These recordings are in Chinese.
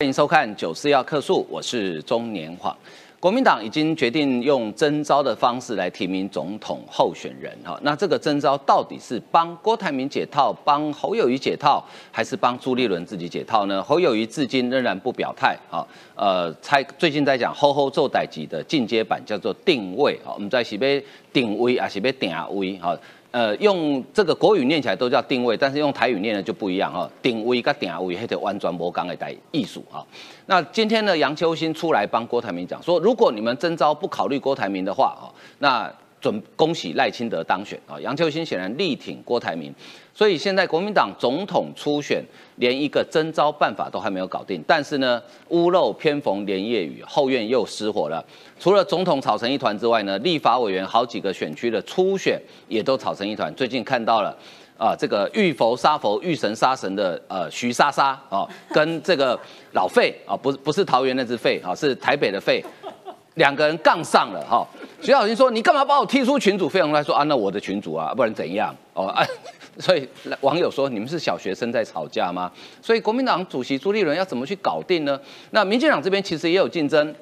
欢迎收看《九四要客诉》，我是中年晃。国民党已经决定用征召的方式来提名总统候选人哈，那这个征召到底是帮郭台铭解套，帮侯友谊解套，还是帮朱立伦自己解套呢？侯友谊至今仍然不表态哈，呃，猜最近在讲“吼吼做代级”的进阶版叫做定位啊，我们在是被定位还是被定位哈？呃，用这个国语念起来都叫定位，但是用台语念的就不一样哈。定位跟定位，还得完全无讲的代艺术啊。那今天呢，杨秋兴出来帮郭台铭讲说，如果你们征召不考虑郭台铭的话哈，那。准恭喜赖清德当选啊！杨秋兴显然力挺郭台铭，所以现在国民党总统初选连一个征召办法都还没有搞定。但是呢，屋漏偏逢连夜雨，后院又失火了。除了总统吵成一团之外呢，立法委员好几个选区的初选也都吵成一团。最近看到了啊，这个遇佛杀佛、遇神杀神的呃徐莎莎啊，跟这个老费啊，不不是桃园那只费啊，是台北的费，两个人杠上了哈。徐小新说：“你干嘛把我踢出群主？”费鸿泰说：“啊，那我的群主啊，不然怎样？”哦，啊，所以网友说：“你们是小学生在吵架吗？”所以国民党主席朱立伦要怎么去搞定呢？那民进党这边其实也有竞争，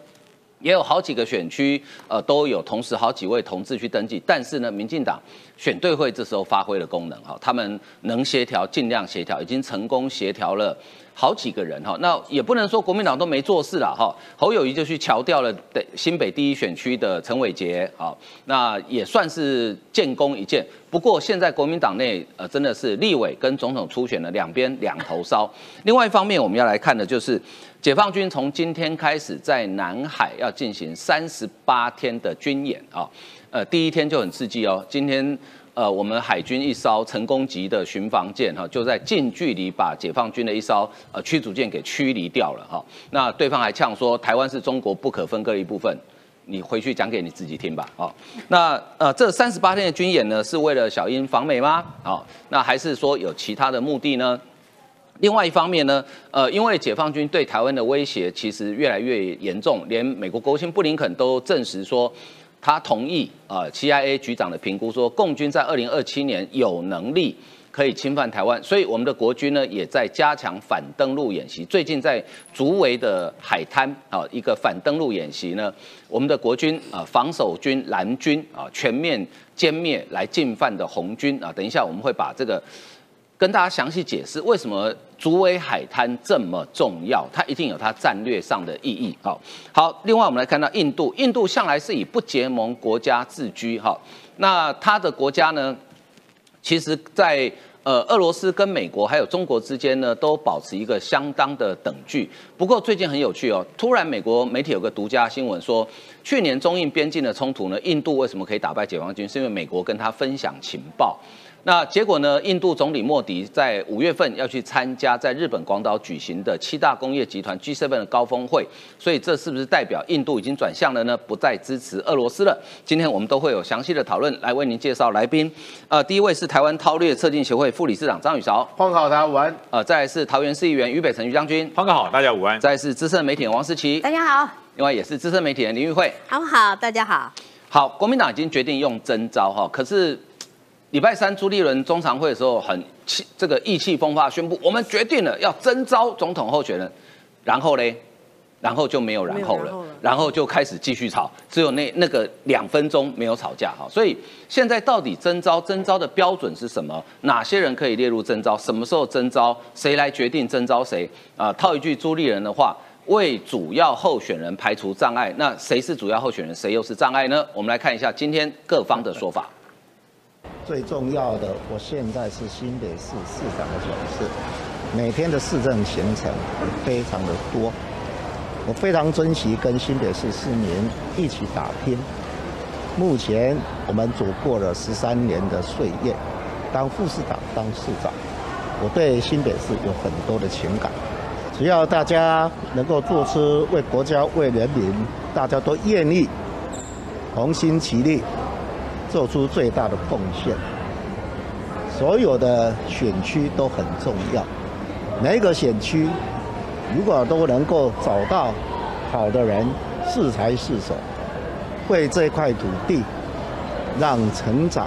也有好几个选区，呃，都有同时好几位同志去登记。但是呢，民进党选对会这时候发挥了功能，哈，他们能协调，尽量协调，已经成功协调了。好几个人哈，那也不能说国民党都没做事了哈。侯友谊就去调调了的新北第一选区的陈伟杰，好，那也算是建功一件。不过现在国民党内呃真的是立委跟总统初选的两边两头烧。另外一方面，我们要来看的就是解放军从今天开始在南海要进行三十八天的军演啊，呃，第一天就很刺激哦，今天。呃，我们海军一艘成功级的巡防舰哈，就在近距离把解放军的一艘呃驱逐舰给驱离掉了哈。那对方还呛说台湾是中国不可分割的一部分，你回去讲给你自己听吧。哦，那呃这三十八天的军演呢，是为了小英访美吗？哦，那还是说有其他的目的呢？另外一方面呢，呃，因为解放军对台湾的威胁其实越来越严重，连美国国务卿布林肯都证实说。他同意啊，CIA 局长的评估说，共军在二零二七年有能力可以侵犯台湾，所以我们的国军呢也在加强反登陆演习。最近在竹围的海滩啊，一个反登陆演习呢，我们的国军啊，防守军蓝军啊，全面歼灭来进犯的红军啊。等一下我们会把这个。跟大家详细解释为什么竹围海滩这么重要，它一定有它战略上的意义。好，好，另外我们来看到印度，印度向来是以不结盟国家自居。哈，那它的国家呢，其实，在呃俄罗斯跟美国还有中国之间呢，都保持一个相当的等距。不过最近很有趣哦，突然美国媒体有个独家新闻说，去年中印边境的冲突呢，印度为什么可以打败解放军？是因为美国跟他分享情报。那结果呢？印度总理莫迪在五月份要去参加在日本广岛举行的七大工业集团 G7 的高峰会，所以这是不是代表印度已经转向了呢？不再支持俄罗斯了？今天我们都会有详细的讨论，来为您介绍来宾。呃，第一位是台湾韬略策进协会副理事长张宇韶，方哥好，大家午安。呃，再来是桃园市议员于北辰于将军，方哥好，大家午安。再来是资深媒体人王思琪，大家好。另外也是资深媒体人林玉慧，好好，大家好。好，国民党已经决定用真招哈，可是。礼拜三朱立伦中常会的时候，很气这个意气风发，宣布我们决定了要征召总统候选人，然后嘞，然后就没有然后了，然后就开始继续吵，只有那那个两分钟没有吵架哈。所以现在到底征召征召的标准是什么？哪些人可以列入征召？什么时候征召？谁来决定征召谁？啊，套一句朱立伦的话，为主要候选人排除障碍。那谁是主要候选人？谁又是障碍呢？我们来看一下今天各方的说法。最重要的，我现在是新北市市长的角色，每天的市政行程非常的多，我非常珍惜跟新北市市民一起打拼。目前我们走过了十三年的岁月，当副市长、当市长，我对新北市有很多的情感。只要大家能够做出为国家、为人民，大家都愿意同心齐力。做出最大的贡献，所有的选区都很重要。每一个选区如果都能够找到好的人，适才适手，为这块土地让成长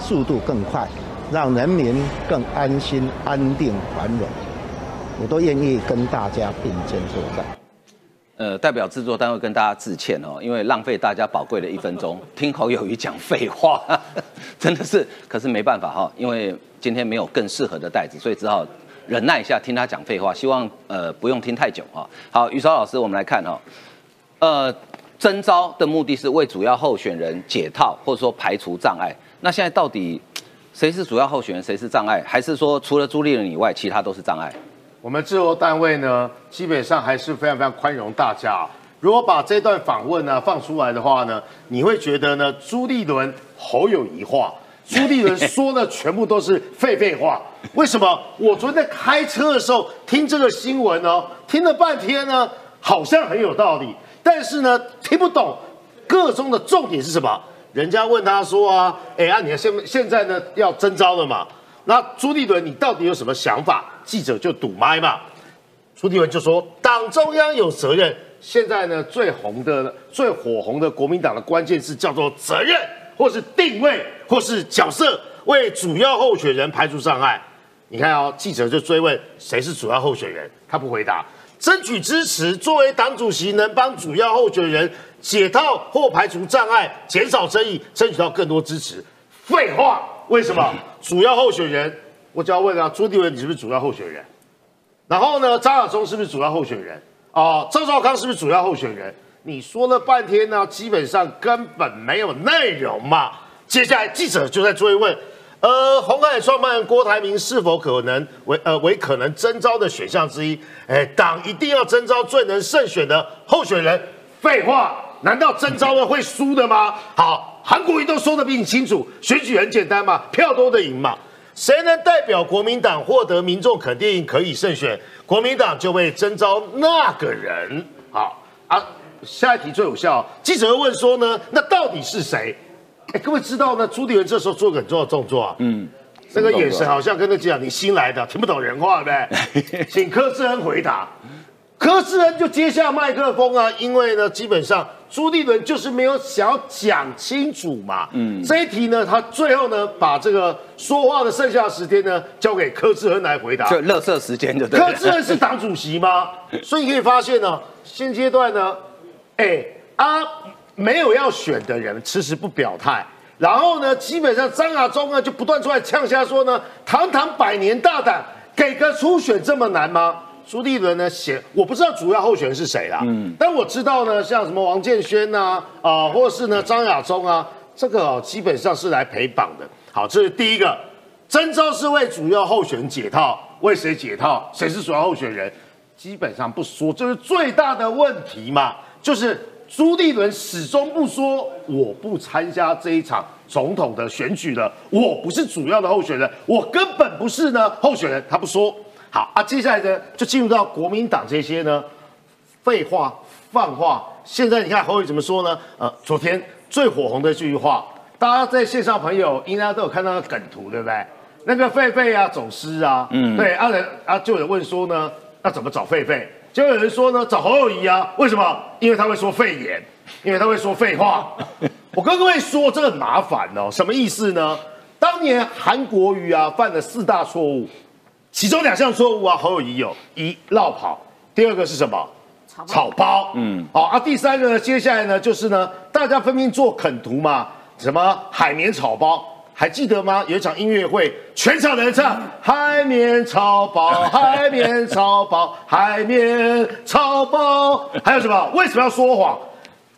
速度更快，让人民更安心、安定、繁荣。我都愿意跟大家并肩作战。呃，代表制作单位跟大家致歉哦，因为浪费大家宝贵的一分钟，听侯友谊讲废话，真的是，可是没办法哈，因为今天没有更适合的袋子，所以只好忍耐一下听他讲废话，希望呃不用听太久哈。好，于超老师，我们来看哈，呃，征招的目的是为主要候选人解套或者说排除障碍，那现在到底谁是主要候选人，谁是障碍，还是说除了朱立伦以外，其他都是障碍？我们制作单位呢，基本上还是非常非常宽容大家。如果把这段访问呢放出来的话呢，你会觉得呢朱立伦侯友谊话，朱立伦说的 全部都是废废话。为什么？我昨天在开车的时候听这个新闻哦，听了半天呢，好像很有道理，但是呢听不懂个中的重点是什么。人家问他说啊，哎啊，你现现在呢要征招了嘛？那朱立伦，你到底有什么想法？记者就堵麦嘛。朱立伦就说：“党中央有责任。现在呢，最红的、最火红的国民党的关键字叫做责任，或是定位，或是角色，为主要候选人排除障碍。你看哦，记者就追问谁是主要候选人，他不回答。争取支持，作为党主席，能帮主要候选人解套或排除障碍，减少争议，争取到更多支持。废话，为什么？”主要候选人，我就要问啊，朱立伦你是不是主要候选人？然后呢，张亚中是不是主要候选人？哦，赵少康是不是主要候选人？你说了半天呢，基本上根本没有内容嘛。接下来记者就在追问，呃，红海创办人郭台铭是否可能为呃为可能征召的选项之一？哎，党一定要征召最能胜选的候选人？废话，难道征召了会输的吗？好。韩国瑜都说的比你清楚，选举很简单嘛，票多的赢嘛。谁能代表国民党获得民众肯定可以胜选，国民党就会征召那个人。好啊，下一题最有效。记者问说呢，那到底是谁？哎，各位知道呢？朱立伦这时候做个很重要的动作啊，嗯，那个眼神好像跟他讲，你新来的听不懂人话呗，请柯志恩回答。柯志恩就接下麦克风啊，因为呢，基本上朱立伦就是没有想要讲清楚嘛。嗯，这一题呢，他最后呢，把这个说话的剩下时间呢，交给柯志恩来回答。就乐色时间就对。柯志恩是党主席吗？所以你可以发现呢，现阶段呢，哎啊，没有要选的人迟迟不表态，然后呢，基本上张亚中呢就不断出来呛下说呢，堂堂百年大党，给个初选这么难吗？朱立伦呢？写我不知道主要候选人是谁啦，嗯，但我知道呢，像什么王建轩呐，啊，或是呢张亚中啊，这个哦基本上是来陪绑的。好，这是第一个，征召是为主要候选人解套，为谁解套？谁是主要候选人？基本上不说，这是最大的问题嘛。就是朱立伦始终不说，我不参加这一场总统的选举了，我不是主要的候选人，我根本不是呢候选人，他不说。好啊，接下来呢，就进入到国民党这些呢，废话、放话。现在你看侯宇怎么说呢？呃，昨天最火红的这句话，大家在线上朋友应该都有看到梗图，对不对？那个狒狒啊，走失啊，嗯，对，啊人啊，就有人问说呢，那怎么找狒狒？就有人说呢，找侯友谊啊，为什么？因为他会说肺炎，因为他会说废话。我跟各位说，这很麻烦哦，什么意思呢？当年韩国瑜啊，犯了四大错误。其中两项错误啊，侯友谊有一绕跑，第二个是什么？草包。嗯，好啊。第三个呢，接下来呢，就是呢，大家分明做啃图嘛，什么海绵草包，还记得吗？有一场音乐会，全场的人唱海绵草包，海绵草包，海绵草包，还有什么？为什么要说谎？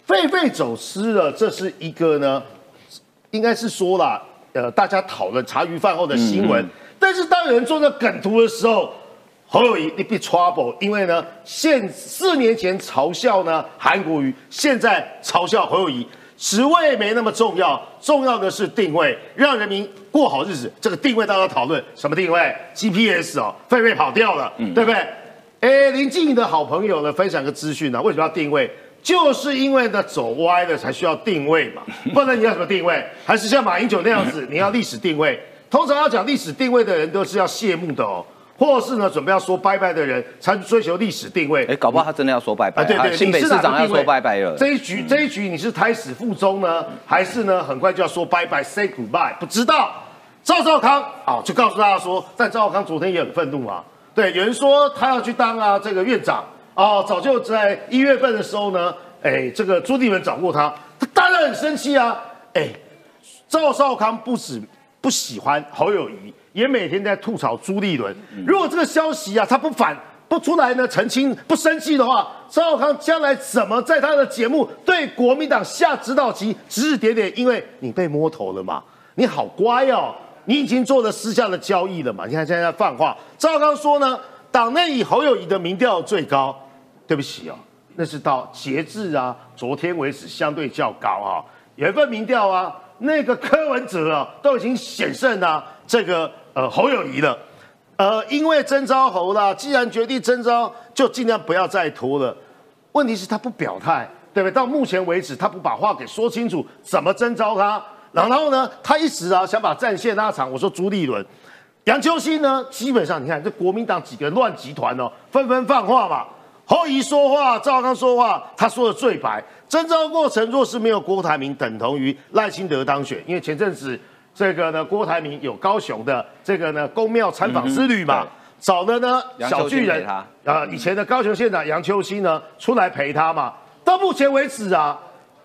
狒狒走失了，这是一个呢，应该是说了，呃，大家讨论茶余饭后的新闻。但是当有人做那梗图的时候，侯友谊你被 trouble，因为呢，现四年前嘲笑呢韩国瑜，现在嘲笑侯友谊，职位没那么重要，重要的是定位，让人民过好日子。这个定位大家讨论什么定位？GPS 哦，狒狒跑掉了，对不对？哎，林静怡的好朋友呢，分享个资讯呢，为什么要定位？就是因为呢走歪了才需要定位嘛，不然你要什么定位？还是像马英九那样子，你要历史定位？通常要讲历史定位的人都是要谢幕的哦，或是呢准备要说拜拜的人才追求历史定位。哎，搞不好他真的要说拜拜。对对，新北市长要说拜拜了。这一局这一局你是胎死腹中呢，还是呢很快就要说拜拜，say goodbye？不知道。赵少康啊，就告诉大家说，但赵少康昨天也很愤怒啊，对，有人说他要去当啊这个院长啊，早就在一月份的时候呢，哎，这个朱立伦找过他，他当然很生气啊，哎，赵少康不止不喜欢侯友谊，也每天在吐槽朱立伦。如果这个消息啊，他不反不出来呢澄清不生气的话，赵少康将来怎么在他的节目对国民党下指导棋，指指点点？因为你被摸头了嘛，你好乖哦。你已经做了私下的交易了嘛？你看现在在放话，赵康说呢，党内以侯友谊的民调最高。对不起哦，那是到截至啊昨天为止相对较高啊。有一份民调啊，那个柯文哲啊都已经险胜啊这个呃侯友谊了。呃，因为征召侯啦，既然决定征召，就尽量不要再拖了。问题是他不表态，对不对？到目前为止，他不把话给说清楚，怎么征召他？然后呢，他一直啊想把战线拉长。我说朱立伦、杨秋兴呢，基本上你看这国民党几个乱集团哦，纷纷放话嘛。侯怡说话，赵刚说话，他说的最白。征召过程若是没有郭台铭，等同于赖清德当选。因为前阵子这个呢，郭台铭有高雄的这个呢公庙参访之旅嘛，找的呢小巨人啊，以前的高雄县长杨秋兴呢出来陪他嘛。到目前为止啊，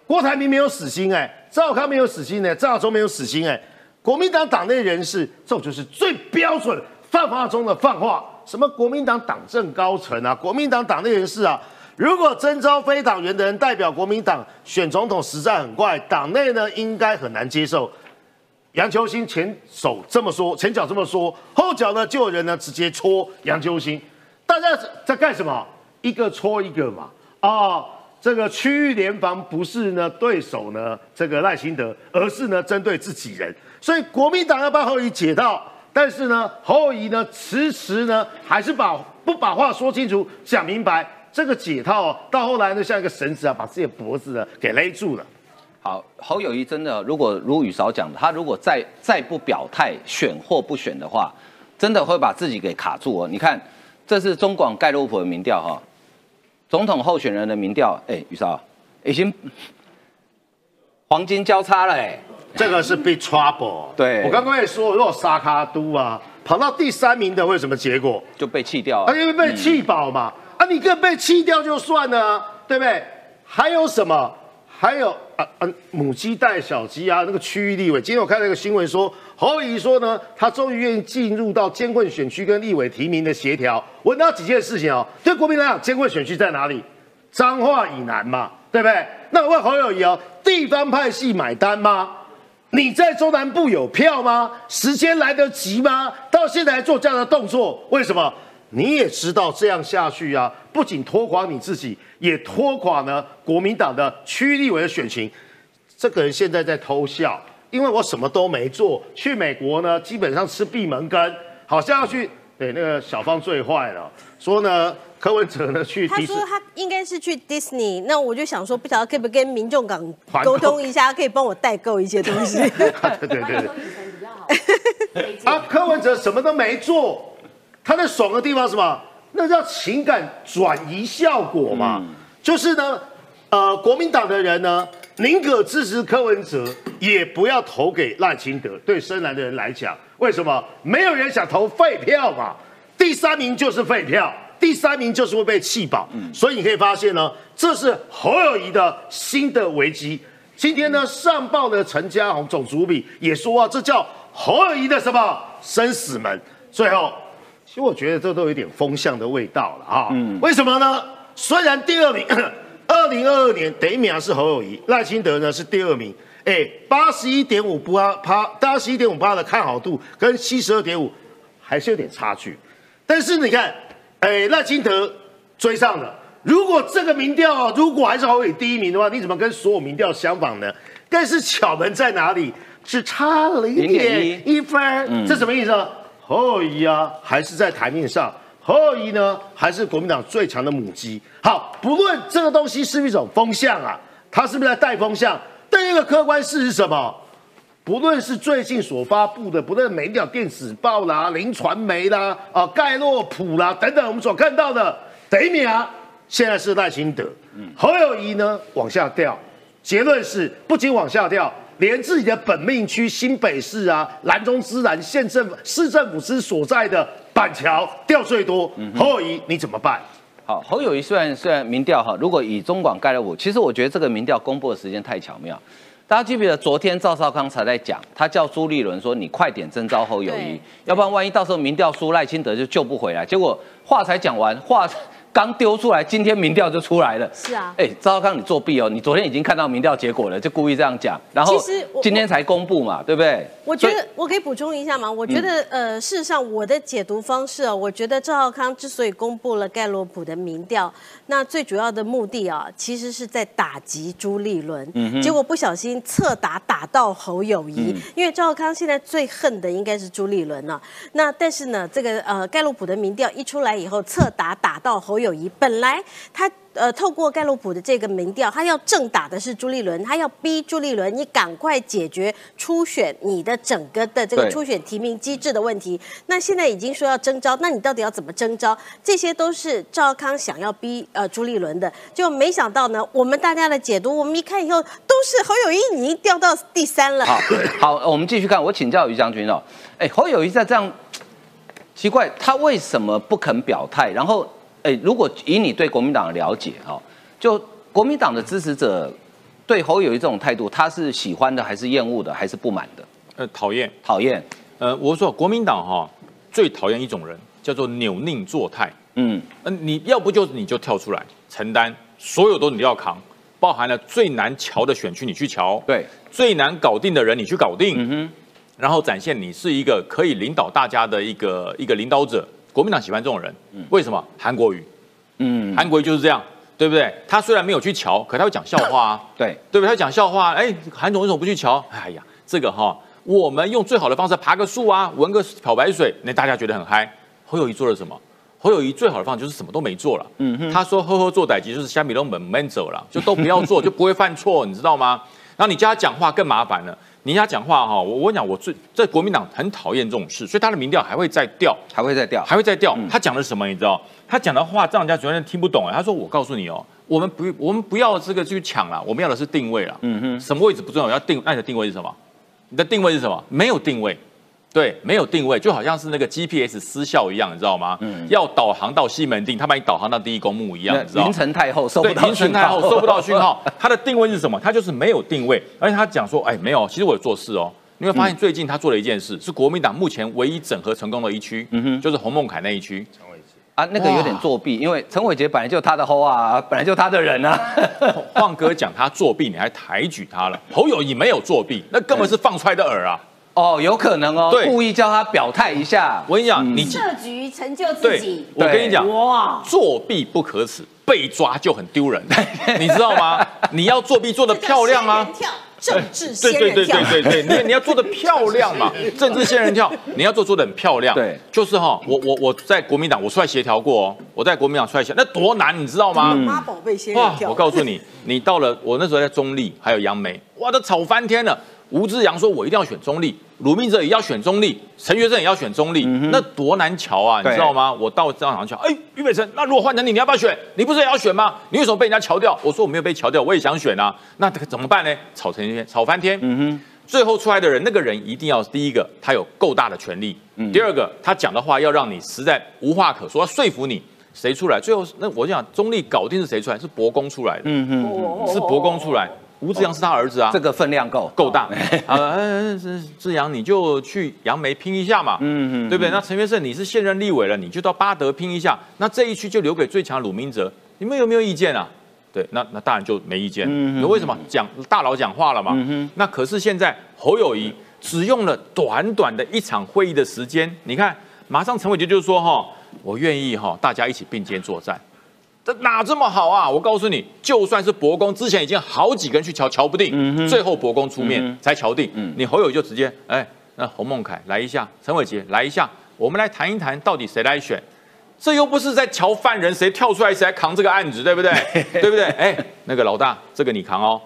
郭台铭没有死心哎。赵康没有死心呢，赵忠没有死心哎，国民党党内人士，这种就是最标准泛话中的泛话。什么国民党党政高层啊，国民党党内人士啊，如果征召非党员的人代表国民党选总统，实在很怪，党内呢应该很难接受。杨秋兴前手这么说，前脚这么说，后脚呢就有人呢直接戳杨秋兴，大家在干什么？一个戳一个嘛，啊。这个区域联防不是呢对手呢，这个赖清德，而是呢针对自己人，所以国民党要把侯友解到，但是呢侯友呢迟迟呢还是把不把话说清楚讲明白，这个解套到后来呢像一个绳子啊，把自己的脖子呢给勒住了。好，侯友谊真的如果如雨嫂讲的，他如果再再不表态选或不选的话，真的会把自己给卡住哦。你看，这是中广盖洛普的民调哈。总统候选人的民调，哎，雨少已经黄金交叉了，哎，这个是 big trouble。对，我刚刚也说，如果沙卡都啊跑到第三名的，会什么结果？就被弃掉，了，因为被弃保嘛，啊，你个被弃掉就算了，对不对？还有什么？还有啊啊，母鸡带小鸡啊，那个区域立委。今天我看到一个新闻说，侯友说呢，他终于愿意进入到监困选区跟立委提名的协调。我问到几件事情哦，对国民来讲，监困选区在哪里？彰化以南嘛，对不对？那我问侯友谊哦，地方派系买单吗？你在中南部有票吗？时间来得及吗？到现在还做这样的动作，为什么？你也知道这样下去啊，不仅拖垮你自己，也拖垮呢国民党的区立委的选情。这个人现在在偷笑，因为我什么都没做，去美国呢，基本上吃闭门羹，好像要去对那个小芳最坏了，说呢柯文哲呢去，他说他应该是去 Disney，，那我就想说，不晓得可不可以跟民众党沟通一下，可以帮我代购一些东西。对 对对。啊，柯文哲什么都没做。他在爽的地方什么？那叫情感转移效果嘛。就是呢，呃，国民党的人呢，宁可支持柯文哲，也不要投给赖清德。对深蓝的人来讲，为什么？没有人想投废票嘛。第三名就是废票，第三名就是会被弃保。所以你可以发现呢，这是侯友谊的新的危机。今天呢，上报的陈家宏总主笔也说啊，这叫侯友谊的什么生死门。最后。其实我觉得这都有点风向的味道了啊！为什么呢？虽然第二名，二零二二年第一名是侯友谊，赖清德呢是第二名，哎，八十一点五八趴，八十一点五八的看好度跟七十二点五还是有点差距。但是你看，哎，赖清德追上了。如果这个民调如果还是侯友第一名的话，你怎么跟所有民调相仿呢？但是巧门在哪里？只差零点一分，这什么意思？侯友谊啊，还是在台面上。侯友谊呢，还是国民党最强的母鸡。好，不论这个东西是一种风向啊，它是不是在带风向？第一个客观事实是什么？不论是最近所发布的，不论每条电子报啦、零传媒啦、啊盖洛普啦等等，我们所看到的，第一名啊，现在是赖清德。侯友谊呢，往下掉。结论是，不仅往下掉。连自己的本命区新北市啊，南中之南县政府市政府之所在的板桥掉最多，侯友谊你怎么办？好，侯友谊虽然虽然民调哈，如果以中广盖了五，其实我觉得这个民调公布的时间太巧妙。大家记不记得昨天赵少康才在讲，他叫朱立伦说你快点征召侯友谊，要不然万一到时候民调输赖清德就救不回来。结果话才讲完，话刚丢出来，今天民调就出来了。是啊哎，赵少康你作弊哦，你昨天已经看到民调结果了，就故意这样讲，然后其实今天才公布嘛，对不对？我觉得我可以补充一下吗？我觉得、呃，事实上我的解读方式啊，我觉得赵浩康之所以公布了盖洛普的民调，那最主要的目的啊，其实是在打击朱立伦，结果不小心侧打打到侯友谊，因为赵浩康现在最恨的应该是朱立伦了、那但是呢，这个呃盖洛普的民调一出来以后，侧打打到侯友谊，本来他。呃，透过盖洛普的这个民调，他要正打的是朱立伦，他要逼朱立伦，你赶快解决初选你的整个的这个初选提名机制的问题。那现在已经说要征召，那你到底要怎么征召？这些都是赵康想要逼呃朱立伦的，就没想到呢，我们大家的解读，我们一看以后都是侯友谊已经掉到第三了。好，好，我们继续看。我请教于将军哦，哎，侯友谊在这样奇怪，他为什么不肯表态？然后，哎，如果以你对国民党的了解哈、哦，就国民党的支持者对侯友谊这种态度，他是喜欢的，还是厌恶的，还是不满的？呃，讨厌。讨厌？呃，我说国民党哈、最讨厌一种人，叫做扭拧作态。嗯，呃，你要不就是你就跳出来承担，所有都你要扛，包含了最难瞧的选区你去瞧，对，最难搞定的人你去搞定，嗯哼，然后展现你是一个可以领导大家的一个一个领导者。国民党喜欢这种人，为什么？韩国瑜，嗯，韩国瑜就是这样，对不对？他虽然没有去瞧，可他会讲笑话啊。对，对不对？他讲笑话，哎，韩总为什么不去瞧？哎呀，这个哈、我们用最好的方式爬个树啊，闻个漂白水，那大家觉得很嗨。侯友谊做了什么？侯友谊最好的方法就是什么都没做了。嗯哼，他说呵呵做歹机就是虾米都门门走了，就都不要做，就不会犯错，你知道吗？然后你叫他讲话更麻烦了。你跟他讲话哈，我我讲我最在国民党很讨厌这种事，所以他的民调还会再掉。还会再掉。还会再掉。他讲的是什么？你知道？他讲的话让人家觉得听不懂哎。他说：“我告诉你哦，我们不我们不要这个去抢了，我们要的是定位了。嗯哼，什么位置不重要，要定。那你的定位是什么？你的定位是什么？没有定位。对，没有定位，就好像是那个 GPS 失效一样，你知道吗？嗯，要导航到西门町，他把你导航到第一公墓一样，知道吗凌？晨太后收不对，到凌晨太后收不到讯号，它的定位是什么？他就是没有定位，而且他讲说，哎，没有，其实我有做事哦。你会发现最近他做了一件事，是国民党目前唯一整合成功的一区，嗯哼就是洪孟凯那一区。啊，那个有点作弊，因为陈伟杰本来就他的后啊，本来就他的人啊。晃哥讲他作弊，你还抬举他了。侯友谊没有作弊，那根本是放出来的饵啊！哦，有可能哦，故意叫他表态一下。我跟你讲，你设局成就自己，，我跟你讲，哇，作弊不可耻，被抓就很丢人，你知道吗？你要作弊做得漂亮啊！这叫仙人跳，政治对对对。对对对，你你要做的漂亮嘛，政治仙人跳，你要做做的很漂亮。对，就是哈，我我我在国民党我出来协调过哦，我在国民党出来协调，那多难你知道吗？妈宝贝仙人！跳。我告诉你，你到了我那时候在中立，还有杨梅，哇，都吵翻天了。吴志阳说：“我一定要选中立，鲁明哲也要选中立，陈学正也要选中立，那多难瞧啊，你知道吗？我到战场瞧，哎，俞北辰，那如果换成你，你要不要选？你不是也要选吗？你为什么被人家瞧掉？我说我没有被瞧掉，我也想选啊。那这个怎么办呢？吵成天，吵翻天。嗯哼，最后出来的人，那个人一定要第一个，他有够大的权力；第二个，他讲的话要让你实在无话可说，要说服你。谁出来？最后那我想中立搞定是谁出来？是博公出来的。嗯哼，是博公出来，吴志阳是他儿子啊。这个分量够。够大啊！呃志志阳，你就去杨梅拼一下嘛，嗯嗯，对不对？那陈元胜你是现任立委了，你就到巴德拼一下，那这一区就留给最强鲁明哲，你们有没有意见啊？对，那那当然就没意见。嗯，为什么讲大佬讲话了嘛？嗯那可是现在侯友谊只用了短短的一场会议的时间，你看，马上陈伟杰就说哈，我愿意哈，大家一起并肩作战。这哪这么好啊？我告诉你，就算是伯公之前已经好几个人去瞧，瞧不定，最后伯公出面才瞧定。你侯友就直接，哎，那洪孟凯来一下，陈伟杰来一下，我们来谈一谈，到底谁来选？这又不是在瞧犯人，谁跳出来谁来扛这个案子，对不对？对不对？哎，那个老大，这个你扛哦。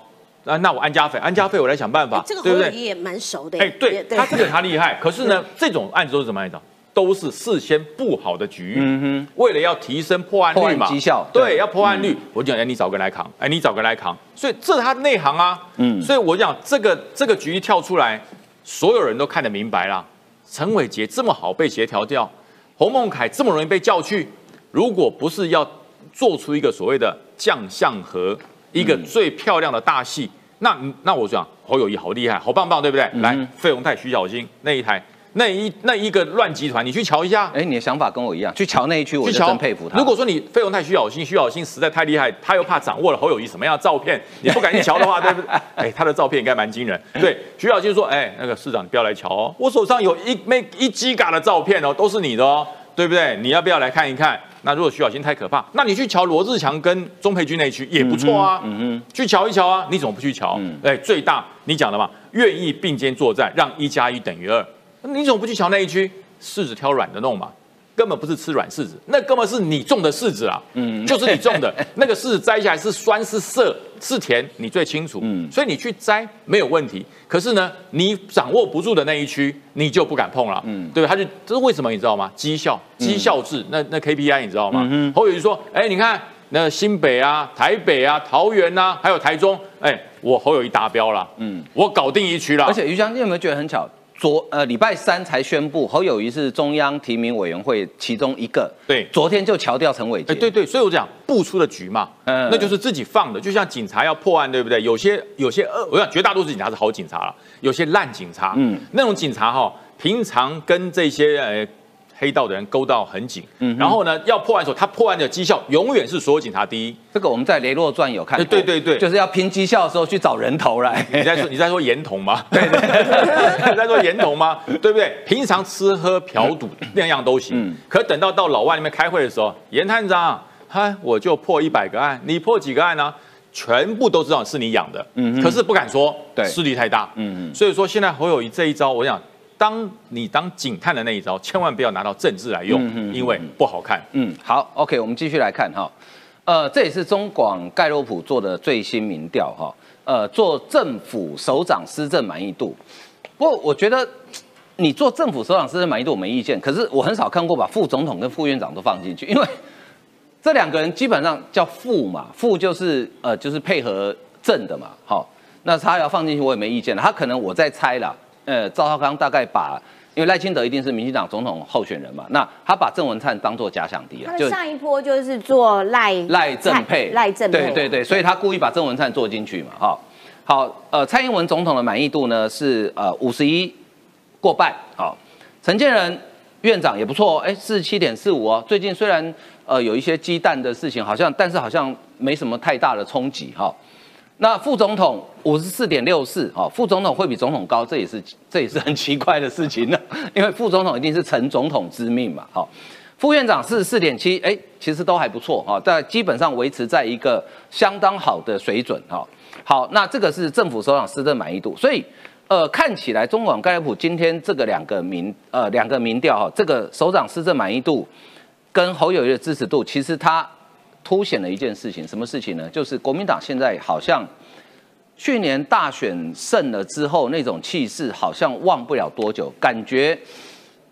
啊，那我安家费，安家费我来想办法，哎这个侯对不对？友也蛮熟的。哎，对也他这个他厉害，可是呢，这种案子都是怎么来的？都是事先布好的局，嗯哼，为了要提升破案率嘛，案绩效。对，对。要破案率，我讲，哎，你找个人来扛，哎，你找个人来扛，所以这是他的内行啊，嗯，所以我讲这个这个局一跳出来，所有人都看得明白啦。陈伟杰这么好被协调掉，洪孟凯这么容易被叫去，如果不是要做出一个所谓的将相和一个最漂亮的大戏，那那我讲侯友谊好厉害，好棒棒，对不对？来，费鸿泰、徐小新那一台。那一那一个乱集团，你去瞧一下。哎，你的想法跟我一样，去瞧那一区，我就真佩服他。如果说你费用太、徐小新，徐小新实在太厉害，他又怕掌握了侯友谊什么样的照片，你不敢去瞧的话，对不对？哎，他的照片应该蛮惊人。对，徐小新说：“哎，那个市长，你不要来瞧哦，我手上有一枚一 G 嘎的照片哦，都是你的哦，对不对？你要不要来看一看？那如果徐小新太可怕，那你去瞧罗志强跟钟培军那一区也不错啊，嗯嗯，去瞧一瞧啊，你怎么不去瞧？哎，最大你讲了嘛，愿意并肩作战，让一加一等于二。”你怎么不去瞧那一区？柿子挑软的弄嘛，根本不是吃软柿子，那根本是你种的柿子啊，嗯，就是你种的 那个柿子摘下来是酸是涩是甜，你最清楚，嗯，所以你去摘没有问题。可是呢，你掌握不住的那一区，你就不敢碰了，嗯，对他就这是为什么你知道吗？绩效绩效制，那那 KPI 你知道吗？侯友谊说，哎，你看那新北啊、台北啊、桃园啊，还有台中，哎，我侯友谊达标了，嗯，我搞定一区了。而且于江，你有没有觉得很巧？昨呃礼拜三才宣布侯友谊是中央提名委员会其中一个，对，昨天就调掉陈伟杰，对对，所以我讲不出的局嘛，嗯，那就是自己放的，就像警察要破案，对不对？有些有些呃，我想绝大多数警察是好警察了，有些烂警察，嗯，那种警察哈，平常跟这些呃。黑道的人勾到很紧，嗯，然后呢，要破案的时候，他破案的绩效永远是所有警察第一。这个我们在雷洛传有看，对对对，就是要拼绩效的时候去找人头来。你在说你在说 严童吗？对对，你在说严童吗？对不对？平常吃喝嫖赌那样都行，可等到到老外那边开会的时候，严探长，嗨，我就破一百个案，你破几个案呢？全部都知道是你养的，嗯，可是不敢说，对，势力太大，嗯嗯，所以说现在侯友谊这一招，我想。当你当警探的那一招，千万不要拿到政治来用，因为不好看。嗯，好，OK，我们继续来看哈。呃，这也是中广盖洛普做的最新民调哈。呃，做政府首长施政满意度。不过我觉得你做政府首长施政满意度我没意见，可是我很少看过把副总统跟副院长都放进去，因为这两个人基本上叫副嘛，副就是呃就是配合正的嘛。好，那他要放进去我也没意见了。他可能我在猜了。呃，赵少康大概把，因为赖清德一定是民进党总统候选人嘛，那他把郑文灿当做假想敌啊。就上一波就是做赖赖正配，赖正配，对对对，所以他故意把郑文灿做进去嘛，哈。好，呃，蔡英文总统的满意度呢是呃五十一过半，好，陈建仁院长也不错，哎，四十七点四五哦。最近虽然呃有一些鸡蛋的事情，好像但是好像没什么太大的冲击哈。那副总统五十四点六四，哦，副总统会比总统高，这也是这也是很奇怪的事情呢，因为副总统一定是承总统之命嘛，好，副院长四十四点七，哎，其实都还不错哈，但基本上维持在一个相当好的水准哈。好，那这个是政府首长施政满意度，所以呃，看起来中广盖普今天这个两个民呃两个民调哈，这个首长施政满意度跟侯友谊的支持度，其实他。凸显了一件事情，什么事情呢？就是国民党现在好像去年大选胜了之后，那种气势好像忘不了多久。感觉，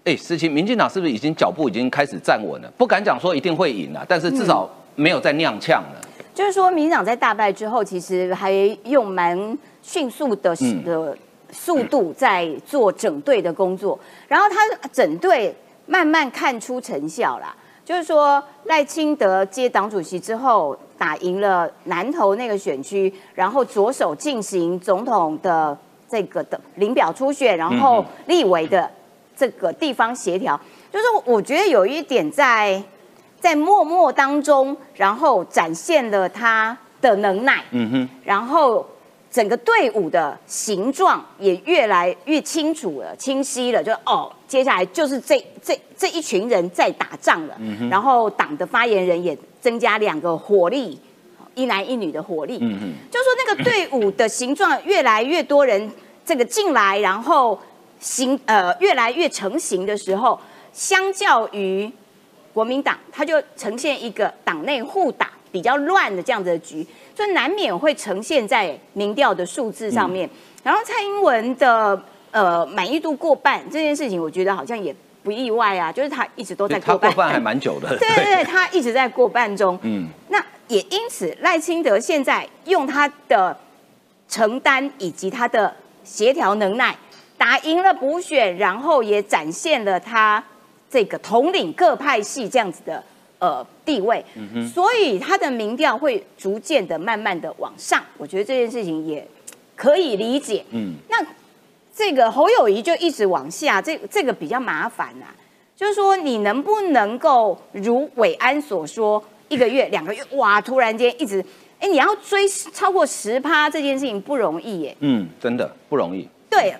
哎，事情，民进党是不是已经脚步已经开始站稳了？不敢讲说一定会赢了，但是至少没有再踉跄了。就是说，民进党在大败之后，其实还用蛮迅速的的速度在做整队的工作，然后他整队慢慢看出成效了。就是说，赖清德接党主席之后，打赢了南投那个选区，然后着手进行总统的这个的领表初选，然后立委的这个地方协调。就是我觉得有一点在在默默当中，然后展现了他的能耐。嗯哼，然后。整个队伍的形状也越来越清楚了、清晰了，就哦，接下来就是这这这一群人在打仗了。然后党的发言人也增加两个火力，一男一女的火力。嗯就说那个队伍的形状越来越多人这个进来，然后形呃越来越成型的时候，相较于国民党，它就呈现一个党内互打比较乱的这样子的局。就难免会呈现在民调的数字上面，然后蔡英文的呃满意度过半这件事情，我觉得好像也不意外啊，就是他一直都在过半，过半还蛮久的，对对对，他一直在过半中，嗯，那也因此赖清德现在用他的承担以及他的协调能耐，打赢了补选，然后也展现了他这个统领各派系这样子的呃地位，所以他的民调会逐渐的慢慢的往上。我觉得这件事情也可以理解。嗯，那这个侯友谊就一直往下，这这个比较麻烦呐、就是说你能不能够如伟安所说，一个月、两个月，哇，突然间一直，哎，你要追超过十趴这件事情不容易耶。嗯，真的不容易。对，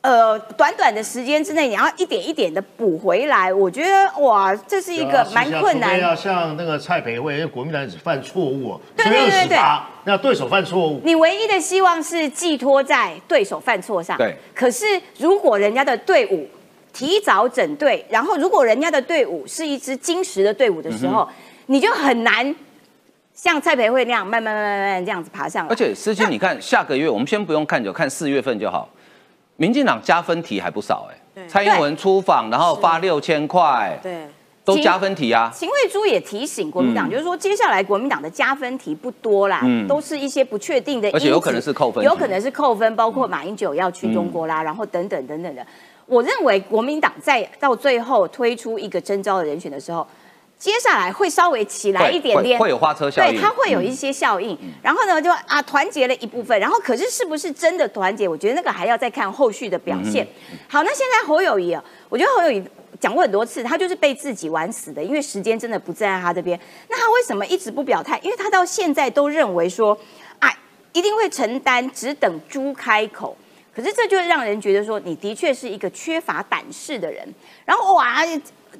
呃，短短的时间之内，你要一点一点的补回来，我觉得哇，这是一个蛮困难。要像那个蔡培慧，因为国民党只犯错误哦，对对对对那对手犯错误，你唯一的希望是寄托在对手犯错上。对。可是如果人家的队伍提早整队，然后如果人家的队伍是一支金石的队伍的时候，你就很难像蔡培慧那样慢慢慢慢慢慢这样子爬上来。而且司机，你看下个月，我们先不用看就，看四月份就好。民进党加分题还不少哎，蔡英文出访，然后发六千块，对，都加分题啊。秦慧珠也提醒国民党，就是说接下来国民党的加分题不多啦，都是一些不确定的，而且有可能是扣分，有可能是扣分，包括马英九要去中国啦，然后等等等等的。我认为国民党在到最后推出一个征召的人选的时候。接下来会稍微起来一点点，会有花车效应，对，它会有一些效应。然后呢，就啊团结了一部分，然后可是是不是真的团结？我觉得那个还要再看后续的表现。好，那现在侯友谊啊，我觉得侯友谊讲过很多次，他就是被自己玩死的，因为时间真的不在他这边。那他为什么一直不表态？因为他到现在都认为说，啊，一定会承担，只等猪开口。可是这就会让人觉得说，你的确是一个缺乏胆识的人。然后哇。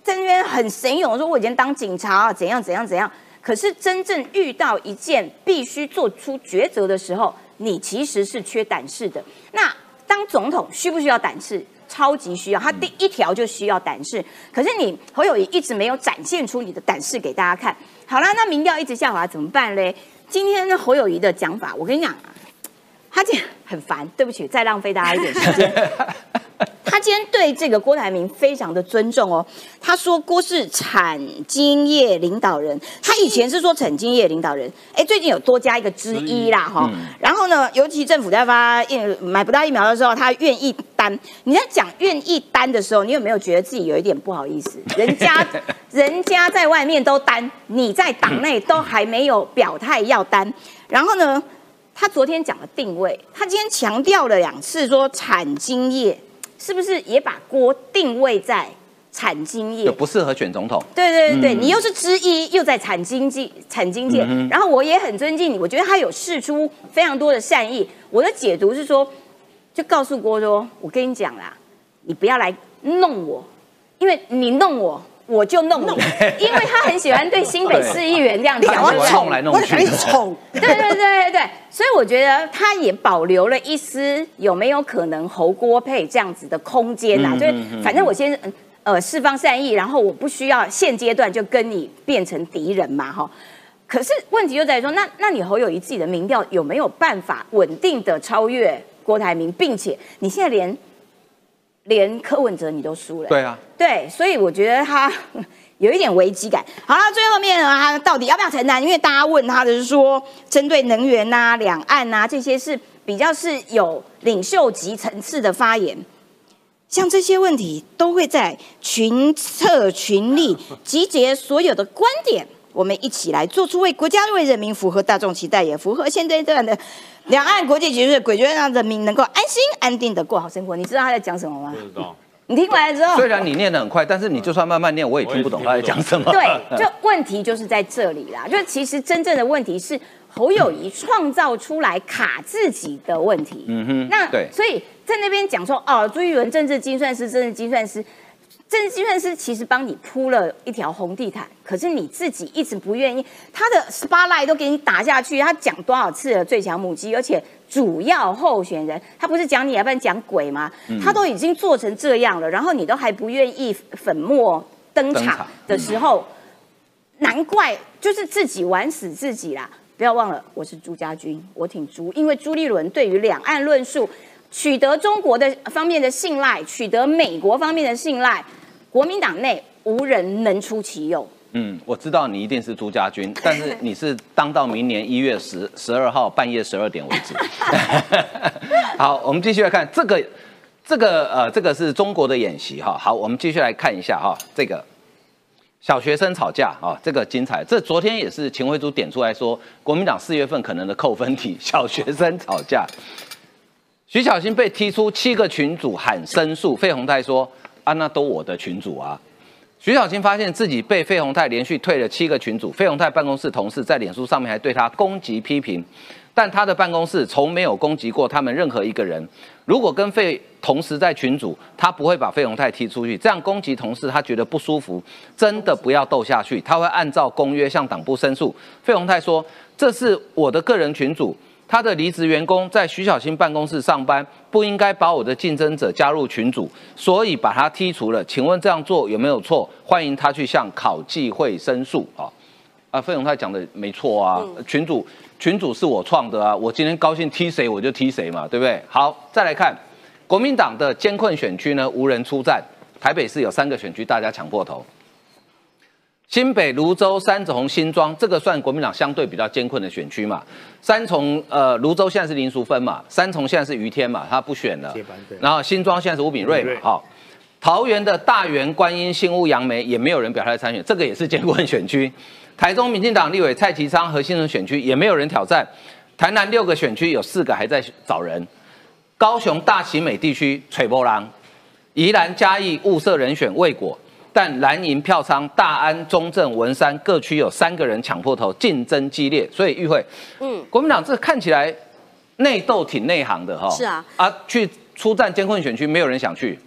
在那边很神勇，说我以前当警察啊，怎样怎样怎样。可是真正遇到一件必须做出抉择的时候，你其实是缺胆识的。那当总统需不需要胆识？超级需要，他第一条就需要胆识。可是你侯友谊一直没有展现出你的胆识给大家看。好了，那民调一直下滑怎么办嘞？今天侯友谊的讲法，我跟你讲，他这很烦。对不起，再浪费大家一点时间。他今天对这个郭台铭非常的尊重哦。他说郭是产经业领导人，他以前是说产经业领导人，哎，最近有多加一个之一啦哈。然后呢，尤其政府在发疫买不到疫苗的时候，他愿意担。你在讲愿意担的时候，你有没有觉得自己有一点不好意思？人家人家在外面都担，你在党内都还没有表态要担。然后呢，他昨天讲了定位，他今天强调了两次说产经业。是不是也把锅定位在产经业？不适合选总统。对对对对，你又是之一，又在产经济、产经界，然后我也很尊敬你，我觉得他有试出非常多的善意。我的解读是说，就告诉郭说，我跟你讲啦，你不要来弄我，因为你弄我。我就弄你，因为他很喜欢对新北市议员这样讲，我冲来弄去，冲。对对对对对，所以我觉得他也保留了一丝有没有可能侯郭配这样子的空间呐？就是反正我先呃释放善意，然后我不需要现阶段就跟你变成敌人嘛哈。可是问题就在于说，那那你侯友谊自己的民调有没有办法稳定的超越郭台铭，并且你现在连。连柯文哲你都输了，对啊，对，所以我觉得他 有一点危机感。好了，最后面呢，他到底要不要承担？因为大家问他的是说，针对能源呐、两岸呐这些是比较是有领袖级层次的发言，像这些问题都会在群策群力，集结所有的观点，我们一起来做出为国家、为人民符合大众期待，也符合现阶段的。两岸国际局势，鬼觉让人民能够安心安定的过好生活。你知道他在讲什么吗？不知道。你听完了之后，虽然你念得很快，但是你就算慢慢念，我也听不懂他在讲什么。对，就问题就是在这里啦。就其实真正的问题是侯友谊创造出来卡自己的问题。嗯哼。那对，所以在那边讲说哦，朱一伦政治精算师，政治精算师。政治计算师其实帮你铺了一条红地毯，可是你自己一直不愿意。他的 spotlight 都给你打下去，他讲多少次了最强母鸡，而且主要候选人，他不是讲你，要不然讲鬼吗？他都已经做成这样了，然后你都还不愿意粉墨登场的时候，难怪就是自己玩死自己啦！不要忘了，我是朱家军，我挺朱，因为朱立伦对于两岸论述。取得中国的方面的信赖，取得美国方面的信赖，国民党内无人能出其右。嗯，我知道你一定是朱家军，但是你是当到明年一月十十二号半夜十二点为止。好，我们继续来看这个这个呃，这个是中国的演习哈。好，我们继续来看一下哈，这个小学生吵架啊，这个精彩。这昨天也是秦惠珠点出来说，国民党四月份可能的扣分题，小学生吵架。徐小新被踢出七个群组喊申诉，费鸿泰说啊，那都我的群组啊。徐小新发现自己被费鸿泰连续退了七个群组，费鸿泰办公室同事在脸书上面还对他攻击批评，但他的办公室从没有攻击过他们任何一个人。如果跟费同时在群组，他不会把费鸿泰踢出去。这样攻击同事，他觉得不舒服，真的不要斗下去。他会按照公约向党部申诉。费鸿泰说：“这是我的个人群组。”他的离职员工在徐小新办公室上班，不应该把我的竞争者加入群组，所以把他剔除了。请问这样做有没有错？欢迎他去向考纪会申诉啊！啊，费永泰讲的没错啊，群主群主是我创的啊，我今天高兴踢谁我就踢谁嘛，对不对？好，再来看国民党的艰困选区呢，无人出战。台北市有三个选区，大家抢破头。新北、泸州、三重、新庄，这个算国民党相对比较艰困的选区嘛？三重呃，泸州现在是林淑芬嘛，三重现在是于天嘛，他不选了。然后新庄现在是吴炳瑞嘛，好。桃园的大园、观音、新屋、杨梅也没有人表态参选，这个也是艰困选区。台中民进党立委蔡其昌和新城选区也没有人挑战。台南六个选区有四个还在找人。高雄大旗美地区吹波浪，宜兰嘉义物色人选未果。但蓝营票仓大安、中正、文山各区有三个人抢破头，竞争激烈，所以议会，嗯，国民党这看起来内斗挺内行的哈，是啊，啊，去出战监控选区，没有人想去。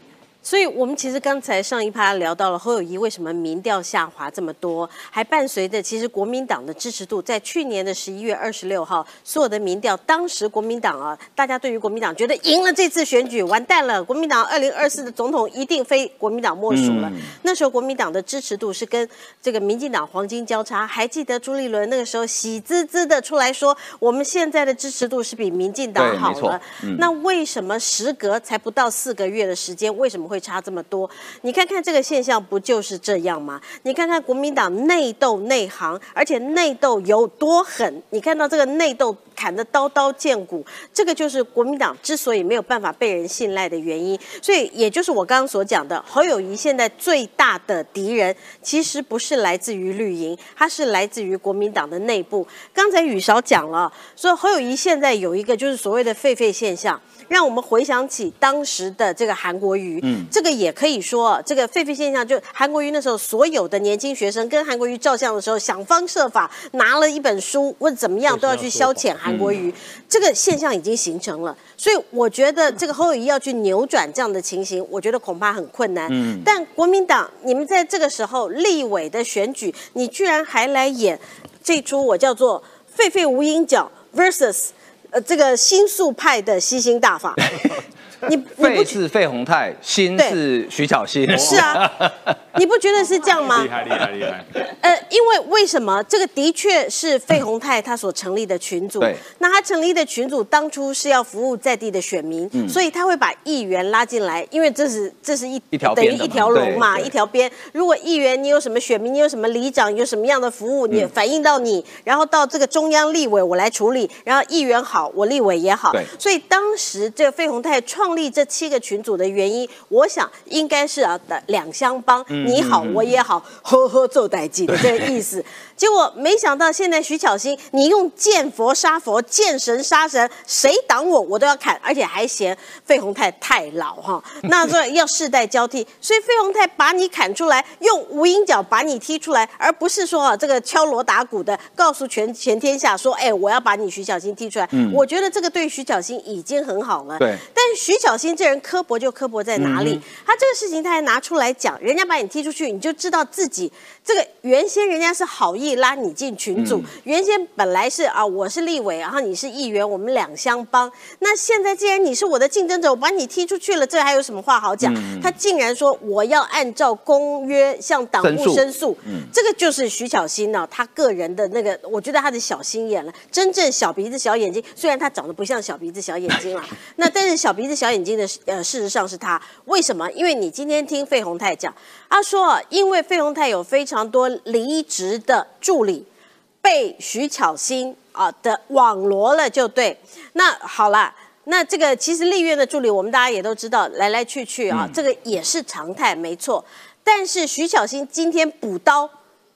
所以，我们其实刚才上一趴聊到了侯友谊为什么民调下滑这么多，还伴随着其实国民党的支持度，在去年的十一月二十六号，所有的民调，当时国民党啊，大家对于国民党觉得赢了这次选举，完蛋了，国民党二零二四的总统一定非国民党莫属了。那时候国民党的支持度是跟这个民进党黄金交叉，还记得朱立伦那个时候喜滋滋的出来说，我们现在的支持度是比民进党好了。那为什么时隔才不到四个月的时间，为什么会？差这么多，你看看这个现象不就是这样吗？你看看国民党内斗内行，而且内斗有多狠？你看到这个内斗砍得刀刀见骨，这个就是国民党之所以没有办法被人信赖的原因。所以也就是我刚刚所讲的，侯友谊现在最大的敌人，其实不是来自于绿营，他是来自于国民党的内部。刚才雨韶讲了，说侯友谊现在有一个就是所谓的狒狒现象。让我们回想起当时的这个韩国瑜，嗯，这个也可以说，这个狒狒现象，就韩国瑜那时候所有的年轻学生跟韩国瑜照相的时候，想方设法拿了一本书或者怎么样都要去消遣韩国瑜，这个现象已经形成了。所以我觉得这个侯友谊要去扭转这样的情形，我觉得恐怕很困难。嗯，但国民党，你们在这个时候立委的选举，你居然还来演这出我叫做狒狒无影脚 versus。呃，这个新宿派的吸星大法，你费是费宏泰，心是徐巧芯，是啊 你不觉得是这样吗？厉害厉害厉害。呃，因为为什么这个的确是费宏泰他所成立的群组，那他成立的群组当初是要服务在地的选民，所以他会把议员拉进来，因为这是这是一一条等于一条龙嘛，一条边。如果议员你有什么选民，你有什么里长，有什么样的服务，你反映到你，然后到这个中央立委我来处理，然后议员好。我立委也好，所以当时这个费鸿泰创立这七个群组的原因，我想应该是啊两相帮，你好我也好，呵呵做代际的这个意思。结果没想到现在徐巧芯，你用见佛杀佛，见神杀神，谁挡我我都要砍，而且还嫌费鸿泰太老哈，那这要世代交替，所以费鸿泰把你砍出来，用无影脚把你踢出来，而不是说啊这个敲锣打鼓的告诉全全天下说，哎我要把你徐巧芯踢出来。我觉得这个对徐巧芯已经很好了。对。但徐巧芯这人刻薄就刻薄在哪里？他这个事情他还拿出来讲，人家把你踢出去，你就知道自己这个原先人家是好意拉你进群组，原先本来是啊我是立委，然后你是议员，我们两相帮。那现在既然你是我的竞争者，我把你踢出去了，这还有什么话好讲？他竟然说我要按照公约向党部申诉。嗯。这个就是徐小新呢，他个人的那个，我觉得他的小心眼了。真正小鼻子小眼睛。虽然他长得不像小鼻子小眼睛啊，那但是小鼻子小眼睛的呃，事实上是他。为什么？因为你今天听费鸿泰讲，他说，因为费鸿泰有非常多离职的助理被徐巧芯啊的网罗了，就对。那好了，那这个其实立院的助理，我们大家也都知道，来来去去啊，这个也是常态，没错。但是徐巧新今天补刀，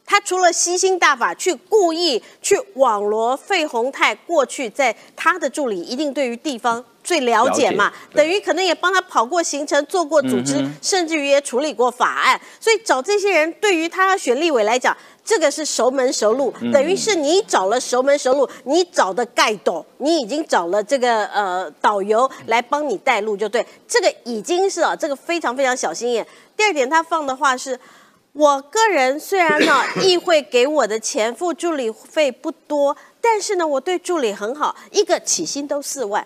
他除了吸星大法去故意去网罗费鸿泰过去在他的助理，一定对于地方最了解嘛，解等于可能也帮他跑过行程、做过组织，甚至于也处理过法案。所以找这些人，对于他选立委来讲，这个是熟门熟路，等于是你找了熟门熟路，你找的盖斗，你已经找了这个呃导游来帮你带路，就对，这个已经是啊，这个非常非常小心眼。第二点，他放的话是。我个人虽然呢，议会给我的钱付助理费不多，但是呢，我对助理很好，一个起薪都四万，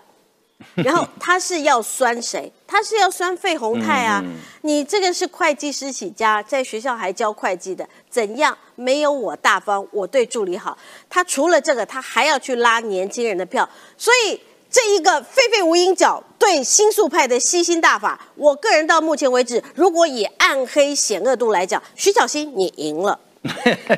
然后他是要酸谁？他是要酸费宏泰啊！你这个是会计师起家，在学校还教会计的，怎样没有我大方？我对助理好，他除了这个，他还要去拉年轻人的票，所以这一个狒狒无影脚对新宿派的吸星大法，我个人到目前为止，如果以暗黑险恶度来讲，徐小新你赢了。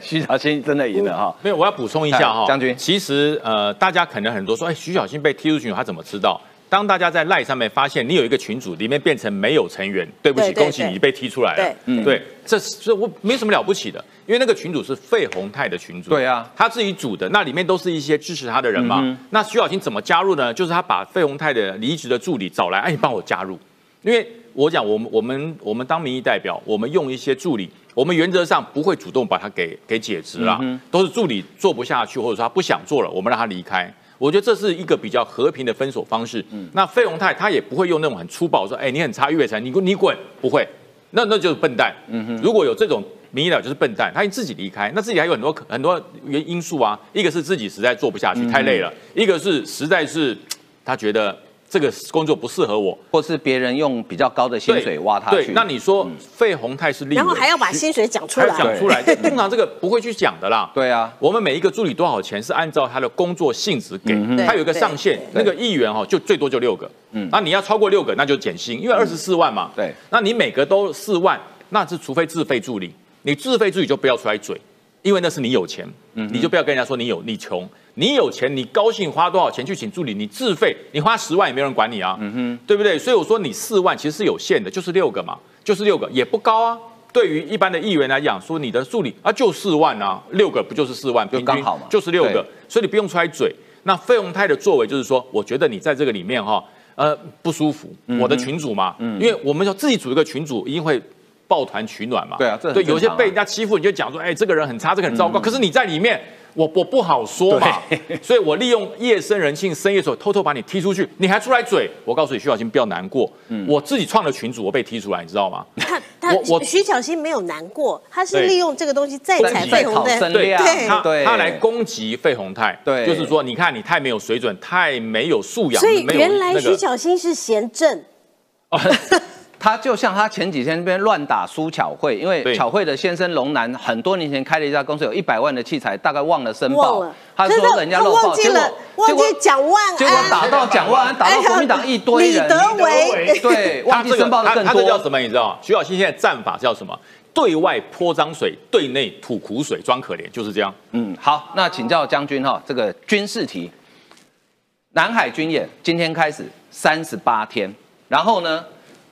徐小新真的赢了哈。没有，我要补充一下哈，哎将军其实呃，大家可能很多说，哎，徐小新被踢出群，他怎么知道？当大家在赖上面发现你有一个群组里面变成没有成员，对不起，对对对恭喜你被踢出来了。对这是这我没什么了不起的，因为那个群组是费宏泰的群组。对啊他自己组的，那里面都是一些支持他的人嘛。嗯那徐小新怎么加入呢？就是他把费宏泰的离职的助理找来，哎，你帮我加入，因为我讲我们我们我们当民意代表，我们用一些助理，我们原则上不会主动把他给给解职啦，都是助理做不下去，或者说他不想做了，我们让他离开。我觉得这是一个比较和平的分手方式。那费鸿泰他也不会用那种很粗暴说，哎，你很差，岳成，你你滚，不会，那那就是笨蛋。如果有这种民意代表就是笨蛋，他自己离开，那自己还有很多很多原因素啊，一个是自己实在做不下去，太累了；一个是实在是他觉得这个工作不适合我，或是别人用比较高的薪水挖他去，，对那你说费宏泰是立委，然后还要把薪水讲出来。讲出来，通常这个不会去讲的啦。对啊，我们每一个助理多少钱是按照他的工作性质给，他有一个上限，那个议员哦就最多就六个，嗯，那你要超过六个那就减薪，因为二十四万嘛，对，那你每个都四万，那是除非自费助理，你自费助理就不要出来嘴，因为那是你有钱，你就不要跟人家说你有你穷，你有钱你高兴花多少钱去请助理，你自费你花十万也没有人管你啊，嗯哼对不对？所以我说你四万其实是有限的，就是六个嘛，就是六个也不高啊。对于一般的议员来讲，说你的助理啊就四万啊，六个不就是四万，平均刚好嘛就是六个，所以你不用出来嘴。那费鸿泰的作为就是说，我觉得你在这个里面哈，呃不舒服，嗯我的群主嘛，因为我们要自己组一个群主，一定会抱团取暖嘛。对啊对，有些被人家欺负，你就讲说，哎，这个人很差，这个很糟糕。可是你在里面，我我不好说嘛，所以我利用夜深人静、深夜时候偷偷把你踢出去，你还出来嘴。我告诉你，徐小新不要难过，我自己创的群主，我被踢出来，你知道吗？他他我我徐小新没有难过，他是利用这个东西再踩费鸿泰。对声量，他对，他来攻击费鸿泰，对。就是说，你看你太没有水准，太没有素养，所以原来徐。小新是贤正，他就像他前几天那边乱打苏巧慧，因为巧慧的先生龙南很多年前开了一家公司，有一百万的器材，大概忘了申报，他说人家漏报，他忘记结果了忘记蒋万安结果打到蒋万安，打到国民党一堆人，李德维，对，忘记申报的更多。他他这叫什么？你知道吗？徐小新现在战法叫什么？对外泼脏水，对内吐苦水，装可怜，就是这样。嗯，好，那请教将军哈，这个军事题，南海军演今天开始三十八天，然后呢，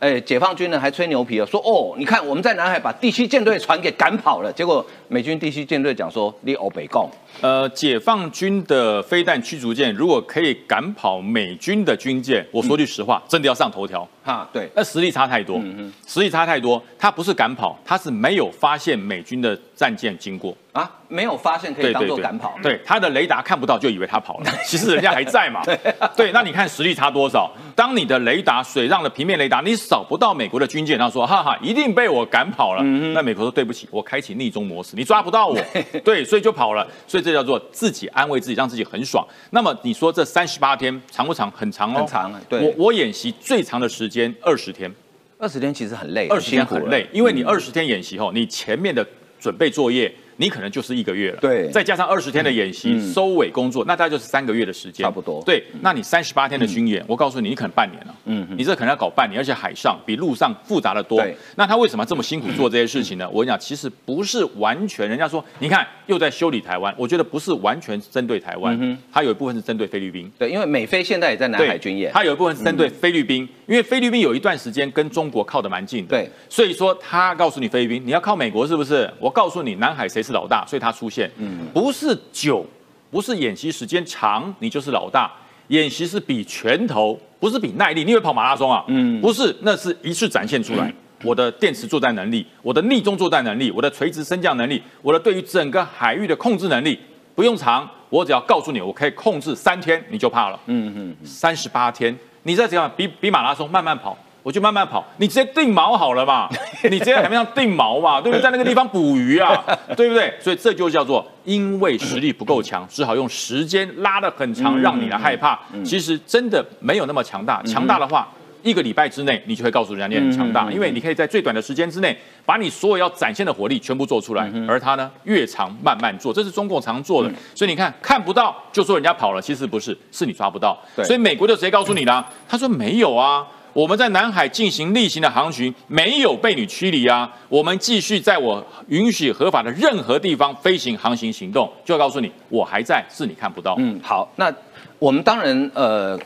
哎，解放军呢还吹牛皮了，说哦，你看我们在南海把第七舰队船给赶跑了，结果美军第七舰队讲说你欧北共，呃，解放军的飞弹驱逐舰如果可以赶跑美军的军舰，我说句实话，真的要上头条。哈，对，那实力差太多，实力差太多。他不是赶跑，他是没有发现美军的战舰经过。啊，没有发现可以当做赶跑，对，他的雷达看不到，就以为他跑了，其实人家还在嘛。对，那你看实力差多少？当你的雷达水上的平面雷达，你扫不到美国的军舰，他说哈哈，一定被我赶跑了。那美国说对不起，我开启逆中模式，你抓不到我，对，所以就跑了。所以这叫做自己安慰自己，让自己很爽。那么你说这三十八天长不长？很长哦，很长对我我演习最长的时间二十天。二十天其实很累，二十天很累，因为你二十天演习后，你前面的准备作业，你可能就是一个月了。对。再加上二十天的演习、收尾工作，那大概就是三个月的时间，差不多。对，那你三十八天的军演，我告诉你，你可能半年了。嗯，你这可能要搞半年，而且海上比陆上复杂的多对。那他为什么这么辛苦做这些事情呢？我跟你讲，其实不是完全，人家说，你看又在修理台湾，我觉得不是完全针对台湾，它有一部分是针对菲律宾。对，因为美菲现在也在南海军演，它有一部分是针对菲律宾，因为菲律宾有一段时间跟中国靠得蛮近的，对，所以说他告诉你菲律宾你要靠美国是不是？我告诉你南海谁是老大，所以他出现，嗯，不是久，不是演习时间长你就是老大，演习是比拳头，不是比耐力，你以为跑马拉松啊？嗯，不是，那是一次展现出来。我的电磁作战能力，我的逆中作战能力，我的垂直升降能力，我的对于整个海域的控制能力，不用长，我只要告诉你，我可以控制三天，你就怕了。嗯嗯，三十八天，你再怎样比比马拉松慢慢跑，我就慢慢跑，你直接定锚好了嘛，你直接在海面上定锚嘛，对不对？在那个地方捕鱼啊，对不对？所以这就叫做因为实力不够强，只好用时间拉得很长，让你来害怕。其实真的没有那么强大，强大的话。一个礼拜之内，你就会告诉人家你很强大，因为你可以在最短的时间之内，把你所有要展现的火力全部做出来。而他呢，越长慢慢做，这是中共常做的。所以你看，看不到就说人家跑了，其实不是，是你抓不到。所以美国就直接告诉你了，他说没有啊。我们在南海进行例行的航巡，没有被你驱离啊。我们继续在我允许合法的任何地方飞行、航行行动，就要告诉你，我还在，是你看不到。嗯，好，那我们当然呃，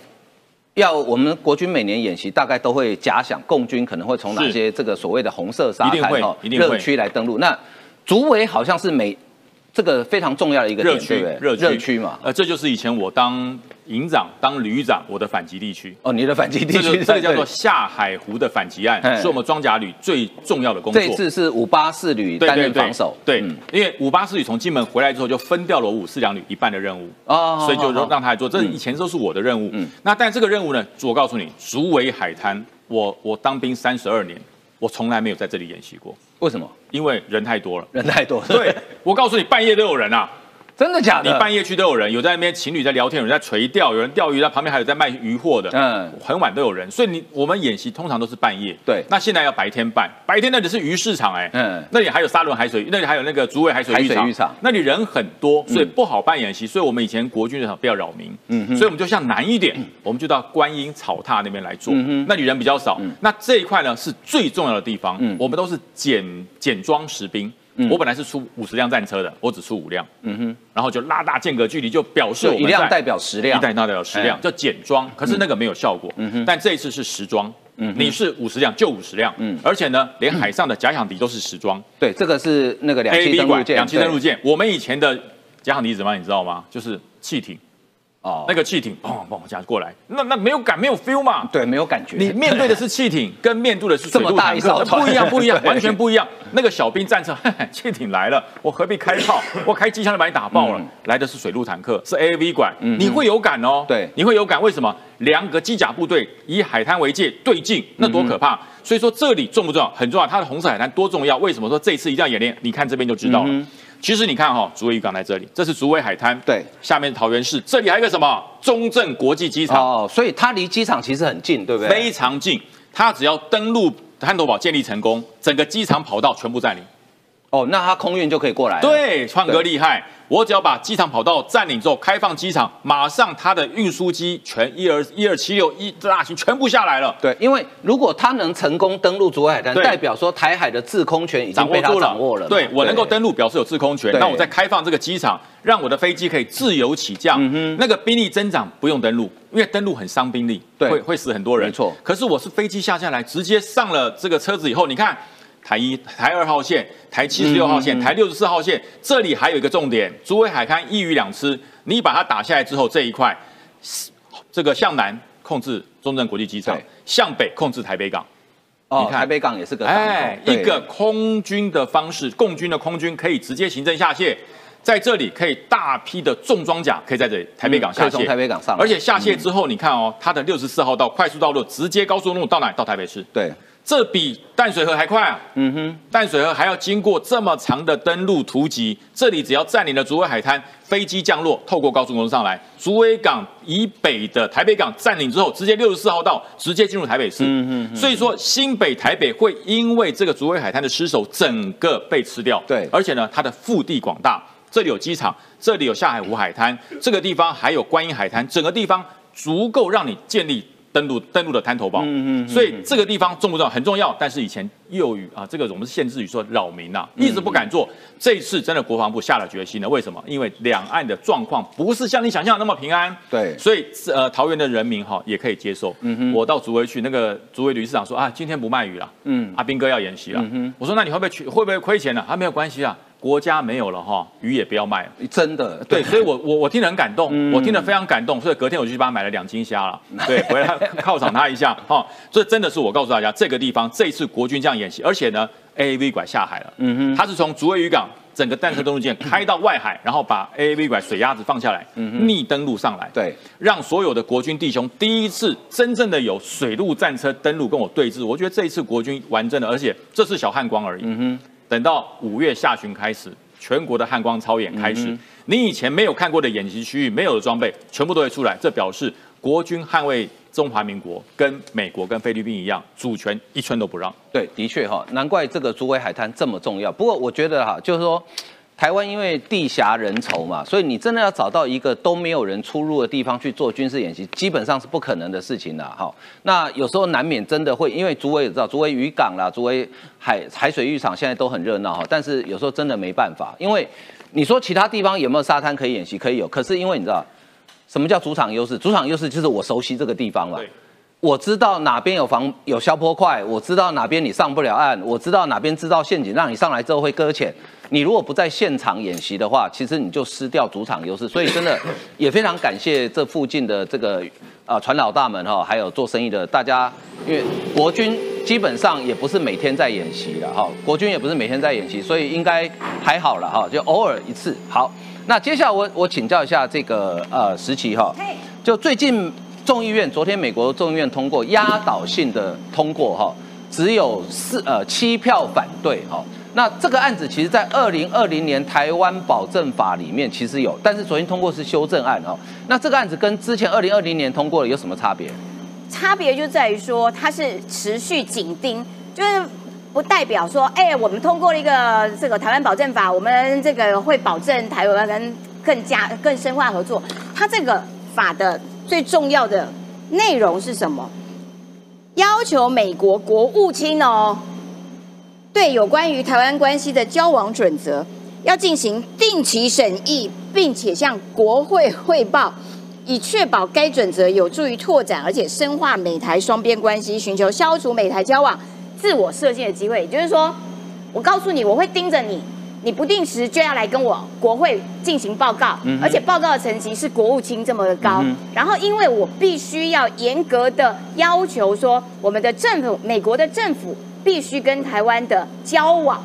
要我们国军每年演习，大概都会假想共军可能会从哪些这个所谓的红色沙滩哦热区来登陆。那竹围好像是每这个非常重要的一个热区？热区热区嘛。呃，这就是以前我当营长、当旅长，我的反击地区。哦，你的反击地这区个这个叫做下海湖的反击案，是我们装甲旅最重要的工作。这次是五八四旅担任防守，对嗯，因为五八四旅从金门回来之后，就分掉了五四两旅一半的任务，哦所以就让他来做。这以前都是我的任务嗯，那但这个任务呢，我告诉你，竹围海滩，我我当兵三十二年，我从来没有在这里演习过，为什么因为人太多了。人太多？对，我告诉你，半夜都有人啊！真的假的？你半夜去都有人，有在那边情侣在聊天，有人在垂钓，有人钓鱼，那旁边还有在卖鱼货的，很晚都有人，所以你我们演习通常都是半夜，对。那现在要白天办，白天那里是鱼市场，哎，那里还有沙仑海水，那里还有那个竹围海水浴场，那里人很多，所以不好办演习，所以我们以前国军的比较扰民，嗯，所以我们就向南一点，我们就到观音草榻那边来做，那里人比较少，那这一块呢是最重要的地方，我们都是简简装实兵。我本来是出五十辆战车的，我只出五辆，嗯哼，然后就拉大间隔距离，就表示就我们一辆代表十辆。一，代代表十辆哎，叫简装，可是那个没有效果。嗯哼。但这一次是实装，嗯你是五十辆就五十辆，嗯。而且呢，连海上的假想敌都是时装。对，这个是那个两栖登陆舰，两栖登陆舰。我们以前的假想敌怎么样，你知道吗？就是汽艇，哦那个汽艇砰砰这样过来，那那没有感没有 feel 嘛。对没有感觉，你面对的是汽艇，跟面对的是水陆这么大一坦克不一样，不一样，完全不一样。那个小兵战车，汽艇来了，我何必开炮？我开机枪就把你打爆了。来的是水陆坦克，是 A V 管，你会有感哦。对你会有感。为什么？两个机甲部队以海滩为界对进，那多可怕！所以说这里重不重要？很重要。它的红色海滩多重要？为什么说这次一定要演练？你看这边就知道了。其实你看哈、竹围渔港在这里，这是竹围海滩，对，下面桃园市，这里还有一个什么中正国际机场，哦，所以它离机场其实很近，对不对？非常近。它只要登陆汉头堡建立成功，整个机场跑道全部占领。哦，那它空运就可以过来了。对，创哥厉害。我只要把机场跑道占领之后，开放机场，马上它的运输机全一二一二七六一大型全部下来了。对，因为如果它能成功登陆竹围海滩，代表说台海的制空权已经被它掌握住了。对我能够登陆，表示有制空权。那我再开放这个机场，让我的飞机可以自由起降。那个兵力增长不用登陆，因为登陆很伤兵力，对会会死很多人。没错可是我是飞机下下来，直接上了这个车子以后，你看。台一、台二号线、台七十六号线、台六十四号线，这里还有一个重点：竹围海滩一鱼两吃。你把它打下来之后，这一块，这个向南控制中正国际机场，向北控制台北港。哦，你看台北港也是个哎，一个空军的方式，共军的空军可以直接行政下线。在这里可以大批的重装甲可以在这里台北港下线，台北港上而且下线之后，你看哦，它的六十四号道快速道路直接高速公路到哪？到台北市，对，这比淡水河还快啊！嗯哼，淡水河还要经过这么长的登陆途籍，这里只要占领了竹围海滩，飞机降落，透过高速公路上来，竹围港以北的台北港占领之后，直接六十四号道直接进入台北市。嗯哼，所以说新北台北会因为这个竹围海滩的失守，整个被吃掉。对而且呢，它的腹地广大，这里有机场，这里有下海湖海滩，这个地方还有观音海滩，整个地方足够让你建立。登陆登陆的滩头堡，嗯嗯，所以这个地方重不重要？很重要，但是以前幼语啊，这个我们是限制于说扰民呐、一直不敢做。这一次真的国防部下了决心了，为什么？因为两岸的状况不是像你想象的那么平安，对所以呃，桃园的人民哈也可以接受。嗯哼，我到竹围去，那个竹围理事长说啊，今天不卖鱼了，嗯，阿斌哥要演习了。嗯哼，我说那你会不会去？会不会亏钱呢？啊，没有关系啊，国家没有了哈，鱼也不要卖。了。真的。对，所以我我我听得很感动，我听得非常感动，所以隔天我就去帮他买了两斤虾了，对，回来 犒赏他一下哈。这真的是我告诉大家，这个地方这一次国军这样演习，而且呢，AAV 拐下海了，嗯哼，他是从竹围渔港整个弹车登陆舰开到外海，然后把 AAV 拐水鸭子放下来，逆登陆上来，对，让所有的国军弟兄第一次真正的有水陆战车登陆跟我对峙，我觉得这一次国军完真的，而且这是小汉光而已。嗯哼，等到五月下旬开始，全国的汉光操演开始，你以前没有看过的演习区域、没有的装备，全部都会出来，这表示国军捍卫中华民国，跟美国、跟菲律宾一样，主权一寸都不让。对，的确哈，难怪这个竹围海滩这么重要。不过我觉得哈，就是说。台湾因为地狭人稠嘛，所以你真的要找到一个都没有人出入的地方去做军事演习，基本上是不可能的事情的哈。那有时候难免真的会，因为竹围也知道，竹围渔港啦，竹围海海水浴场现在都很热闹哈，但是有时候真的没办法，因为你说其他地方有没有沙滩可以演习，可以有，可是因为你知道什么叫主场优势？主场优势就是我熟悉这个地方了。对我知道哪边有防有消波块，我知道哪边你上不了岸，我知道哪边制造陷阱，让你上来之后会搁浅。你如果不在现场演习的话，其实你就失掉主场优势。所以真的 也非常感谢这附近的这个呃船老大们哈，还有做生意的大家，因为国军基本上也不是每天在演习了哈，国军也不是每天在演习，所以应该还好了哈，就偶尔一次。好，那接下来我我请教一下这个呃时期哈，就最近众议院，昨天美国众议院通过压倒性的通过哈，只有四呃七票反对哈。那这个案子其实，在二零二零年台湾保证法里面其实有，但是昨天通过是修正案哈。那这个案子跟之前二零二零年通过的有什么差别？差别就在于说它是持续紧盯，就是不代表说，哎、我们通过了一个这个台湾保证法，我们这个会保证台湾跟更加更深化合作。它这个法的最重要的内容是什么？要求美国国务卿哦，对有关于台湾关系的交往准则，要进行定期审议，并且向国会汇报。以确保该准则有助于拓展而且深化美台双边关系，寻求消除美台交往自我设限的机会。也就是说，我告诉你，我会盯着你，你不定时就要来跟我国会进行报告，而且报告的层级是国务卿这么的高。然后，因为我必须要严格的要求说，我们的政府，美国的政府必须跟台湾的交往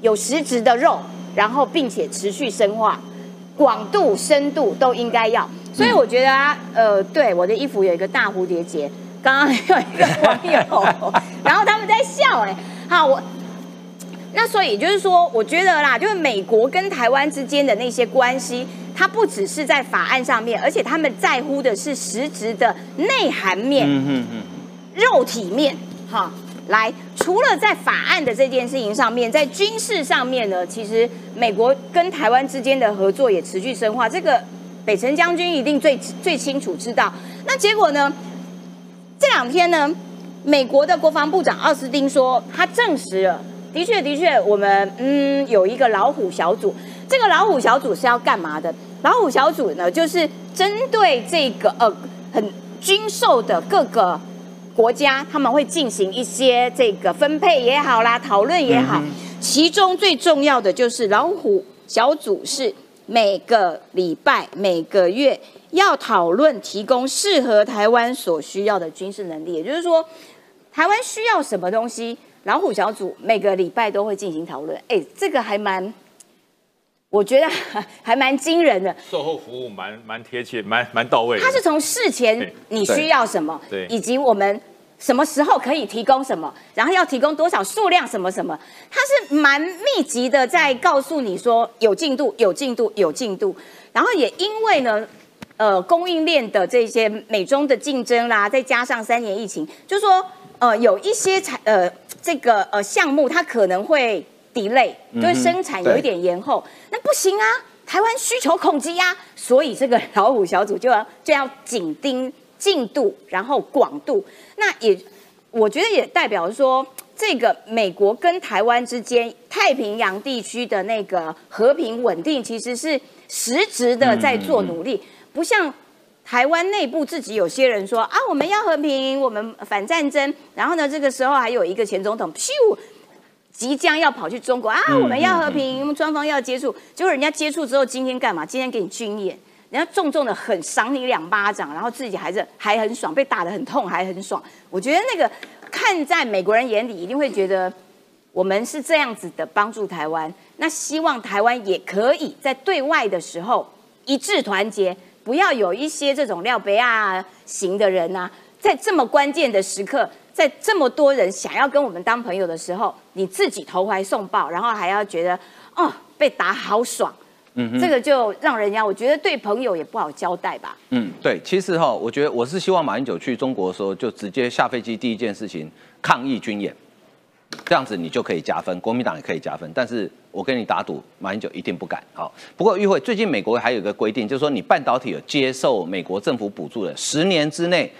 有实质的肉，然后并且持续深化。广度、深度都应该要。所以我觉得啊，呃，对我的衣服有一个大蝴蝶结，刚刚有一个网友，然后他们在笑、哎，好，我。那所以也就是说，我觉得啦，就是美国跟台湾之间的那些关系，它不只是在法案上面，而且他们在乎的是实质的内涵面。肉体面，哈，来，除了在法案的这件事情上面，在军事上面呢，其实美国跟台湾之间的合作也持续深化，这个北辰将军一定最最清楚知道。那结果呢？这两天呢，美国的国防部长奥斯汀说，他证实了，的确的确，我们嗯有一个老虎小组，这个老虎小组是要干嘛的？老虎小组呢，就是针对这个呃很军售的各个国家，他们会进行一些这个分配也好啦，讨论也好。其中最重要的就是老虎小组是每个礼拜、每个月要讨论提供适合台湾所需要的军事能力，也就是说，台湾需要什么东西，老虎小组每个礼拜都会进行讨论。哎，这个还蛮我觉得还 还蛮惊人的。售后服务蛮蛮贴切，蛮蛮到位。它是从事前你需要什么，对以及我们什么时候可以提供什么，然后要提供多少数量什么什么，它是蛮密集的在告诉你说有进度、有进度、有进度。然后也因为呢，呃，供应链的这些美中的竞争啦，再加上三年疫情，就说呃有一些产呃这个呃项目它可能会 delay，就是生产有一点延后，那不行啊。台湾需求恐惧呀、所以这个老虎小组就要就要紧盯进度，然后广度。那也我觉得也代表说，这个美国跟台湾之间太平洋地区的那个和平稳定，其实是实质的在做努力，不像。台湾内部自己有些人说啊，我们要和平，我们反战争。然后呢，这个时候还有一个前总统，咻，即将要跑去中国啊，我们要和平，双方要接触。结果人家接触之后，今天干嘛？今天给你军演，人家重重的很赏你两巴掌，然后自己还是还很爽，被打得很痛还很爽。我觉得那个看在美国人眼里，一定会觉得我们是这样子的帮助台湾。那希望台湾也可以在对外的时候一致团结，不要有一些这种廖北亚型的人呐、在这么关键的时刻，在这么多人想要跟我们当朋友的时候，你自己投怀送抱，然后还要觉得哦被打好爽，嗯，这个就让人家我觉得对朋友也不好交代吧。嗯，对，其实哈，我觉得我是希望马英九去中国的时候，就直接下飞机第一件事情抗议军演，这样子你就可以加分，国民党也可以加分。但是我跟你打赌，马英九一定不敢。好，不过议会最近美国还有一个规定，就是说你半导体有接受美国政府补助的，十年之内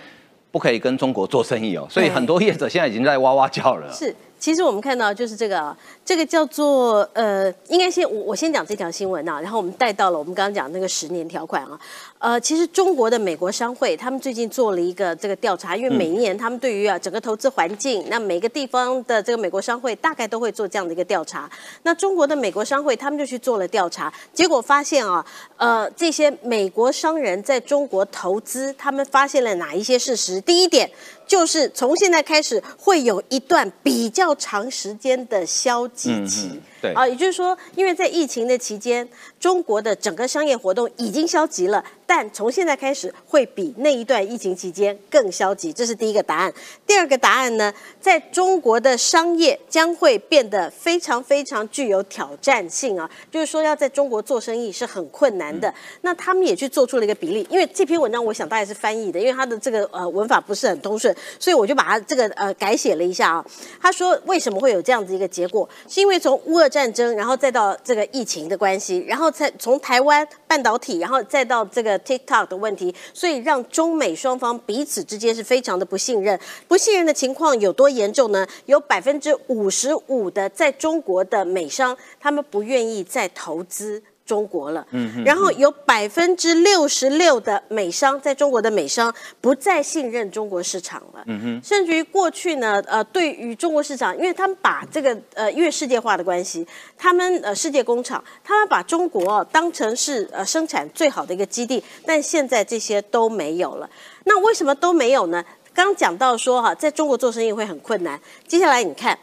不可以跟中国做生意哦。所以很多业者现在已经在哇哇叫了。是，其实我们看到就是这个啊，这个叫做呃，应该先我我先讲这条新闻啊，然后我们带到了我们刚刚讲那个十年条款啊。呃，其实中国的美国商会他们最近做了一个这个调查，因为每一年他们对于啊整个投资环境，那每个地方的这个美国商会大概都会做这样的一个调查。那中国的美国商会他们就去做了调查，结果发现啊，呃，这些美国商人在中国投资，他们发现了哪一些事实？第一点。就是从现在开始会有一段比较长时间的消极期。对啊，也就是说，因为在疫情的期间，中国的整个商业活动已经消极了，但从现在开始会比那一段疫情期间更消极，这是第一个答案。第二个答案呢，在中国的商业将会变得非常非常具有挑战性啊，就是说要在中国做生意是很困难的。那他们也去做出了一个比例，因为这篇文章我想大概是翻译的，因为它的这个呃文法不是很通顺，所以我就把它这个呃改写了一下啊。他说为什么会有这样子一个结果，是因为从乌俄战争，然后再到这个疫情的关系，然后再从台湾半导体，然后再到这个 TikTok 的问题，所以让中美双方彼此之间是非常的不信任。不信任的情况有多严重呢？有百分之五十五的在中国的美商，他们不愿意再投资。中国了，嗯，然后有百分之六十六的美商在中国的美商不再信任中国市场了，嗯哼，甚至于过去呢，呃，对于中国市场，因为他们把这个呃，因为世界化的关系，他们呃世界工厂，他们把中国、哦、当成是呃生产最好的一个基地，但现在这些都没有了。那为什么都没有呢？刚讲到说哈，在中国做生意会很困难。接下来你看，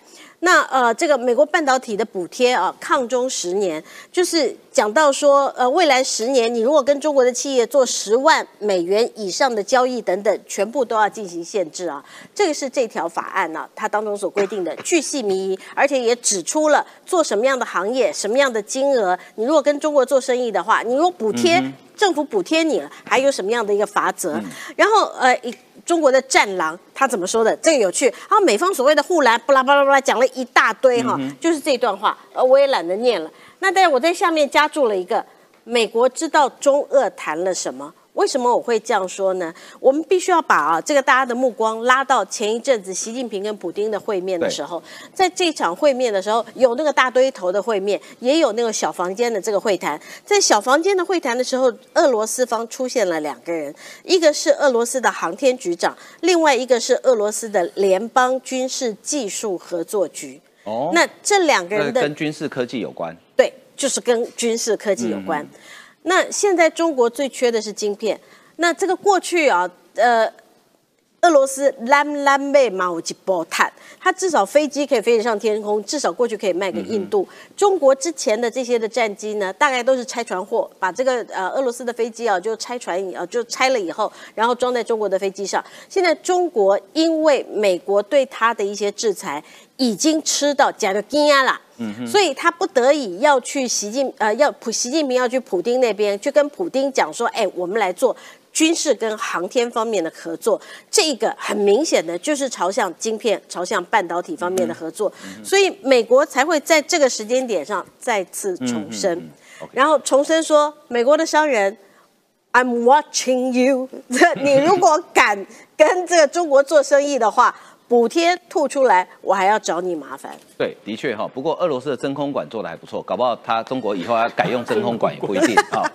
那呃，这个美国半导体的补贴啊，抗中十年，就是讲到说，呃，未来十年你如果跟中国的企业做十万美元以上的交易等等，全部都要进行限制啊。这个是这条法案呢、它当中所规定的，巨细靡遗，而且也指出了做什么样的行业、什么样的金额，你如果跟中国做生意的话，你如果补贴。政府补贴你了，还有什么样的一个法则？然后呃，一中国的战狼他怎么说的？这个有趣。然后美方所谓的护栏，巴拉巴拉巴拉讲了一大堆哈，就是这段话，呃，我也懒得念了。那但是我在下面加注了一个，美国知道中俄谈了什么。为什么我会这样说呢？我们必须要把啊这个大家的目光拉到前一阵子习近平跟普京的会面的时候，在这场会面的时候，有那个大堆头的会面，也有那个小房间的这个会谈。在小房间的会谈的时候，俄罗斯方出现了两个人，一个是俄罗斯的航天局长，另外一个是俄罗斯的联邦军事技术合作局。哦那这两个人的跟军事科技有关。对，就是跟军事科技有关。那现在中国最缺的是晶片。那这个过去啊，呃，俄罗斯蓝蓝贝马武吉波坦，它至少飞机可以飞得上天空，至少过去可以卖给印度。中国之前的这些的战机呢，大概都是拆船货，把这个呃俄罗斯的飞机啊就拆船以啊就拆了以后，然后装在中国的飞机上。现在中国因为美国对它的一些制裁，已经吃到假的惊讶了，所以他不得已要去习近呃要普习近平要去普丁那边去跟普丁讲说，哎，我们来做。军事跟航天方面的合作，这个很明显的就是朝向晶片、朝向半导体方面的合作，所以美国才会在这个时间点上再次重申，然后重申说，美国的商人，I'm watching you，你如果敢跟这个中国做生意的话。补贴吐出来，我还要找你麻烦。对，的确哈。不过俄罗斯的真空管做的还不错，搞不好他中国以后要改用真空管也不一定 啊。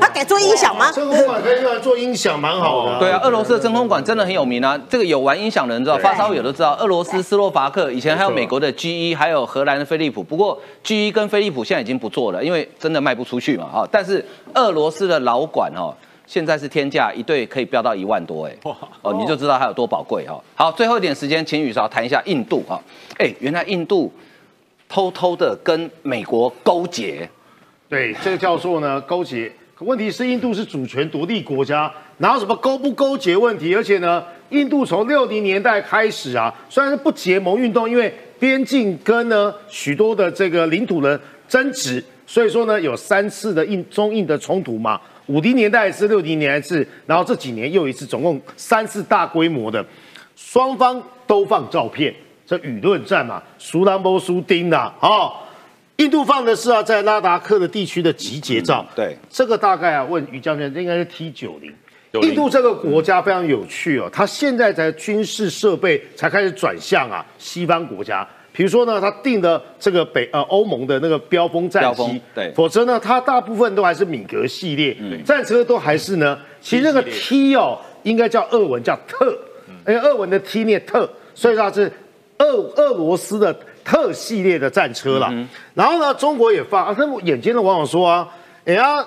他改做音响吗？真空管可以用来做音响，蛮好的。对啊，俄罗斯的真空管真的很有名啊。这个有玩音响的人知道，发烧友都知道。俄罗斯斯洛伐克以前还有美国的 GE，还有荷兰的飞利浦。不过 GE 跟飞利浦现在已经不做了，因为真的卖不出去嘛啊。但是俄罗斯的老管哦。现在是天价，一对可以飙到一万多哎，哦，你就知道它有多宝贵哈。好，最后一点时间，请宇韶谈一下印度哈。哎，原来印度偷偷的跟美国勾结，对，这个叫做呢勾结。问题是印度是主权独立国家，哪有什么勾不勾结问题？而且呢，印度从六零年代开始啊，虽然是不结盟运动，因为边境跟呢许多的这个领土的争执，所以说呢有三次的印中印的冲突嘛。五零年代是六零年代是，然后这几年又一次，总共三次大规模的，双方都放照片，这舆论战嘛，苏兰波苏丁的啊，印度放的是啊，在拉达克的地区的集结照，对，这个大概啊，问于将军，应该是 T 九零，印度这个国家非常有趣哦，它现在在军事设备才开始转向啊，西方国家。比如说呢，他定的这个北呃欧盟的那个标风战机，对，否则呢，它大部分都还是米格系列战车，都还是呢，其实那个 T 哦，应该叫俄文叫特，因为俄文的 T 念特，所以它是俄俄罗斯的特系列的战车了。然后呢，中国也放啊，他们眼尖的网友说啊，哎呀，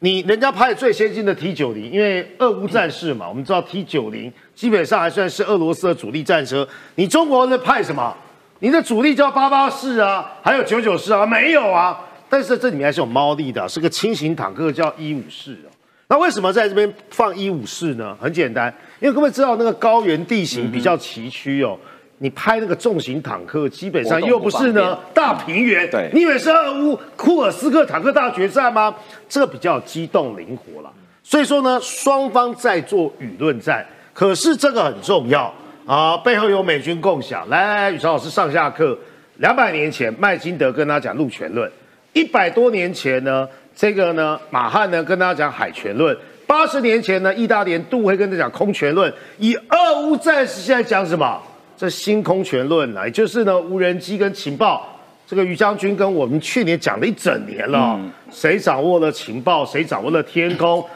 你人家派最先进的 T 九零，因为俄乌战事嘛，我们知道 T 九零基本上还算是俄罗斯的主力战车，你中国在派什么？你的主力叫八八式啊，还有九九式啊，没有啊。但是这里面还是有猫腻的，是个轻型坦克，叫一五式哦。那为什么在这边放一五式呢？很简单，因为各位知道那个高原地形比较崎岖哦，你拍那个重型坦克基本上又不是呢大平原，对，你以为是俄乌库尔斯克坦克大决战吗？这个比较机动灵活了。所以说呢，双方在做舆论战，可是这个很重要。啊，背后有美军共享。来来来，宇超老师上下课。两百年前，麦金德跟他讲陆权论；一百多年前呢，这个呢，马汉呢跟他讲海权论；八十年前呢，意大利杜会跟他讲空权论。以俄乌战事现在讲什么？这新空权论啊，也就是呢，无人机跟情报。这个于将军跟我们去年讲了一整年了，谁掌握了情报？谁掌握了天空？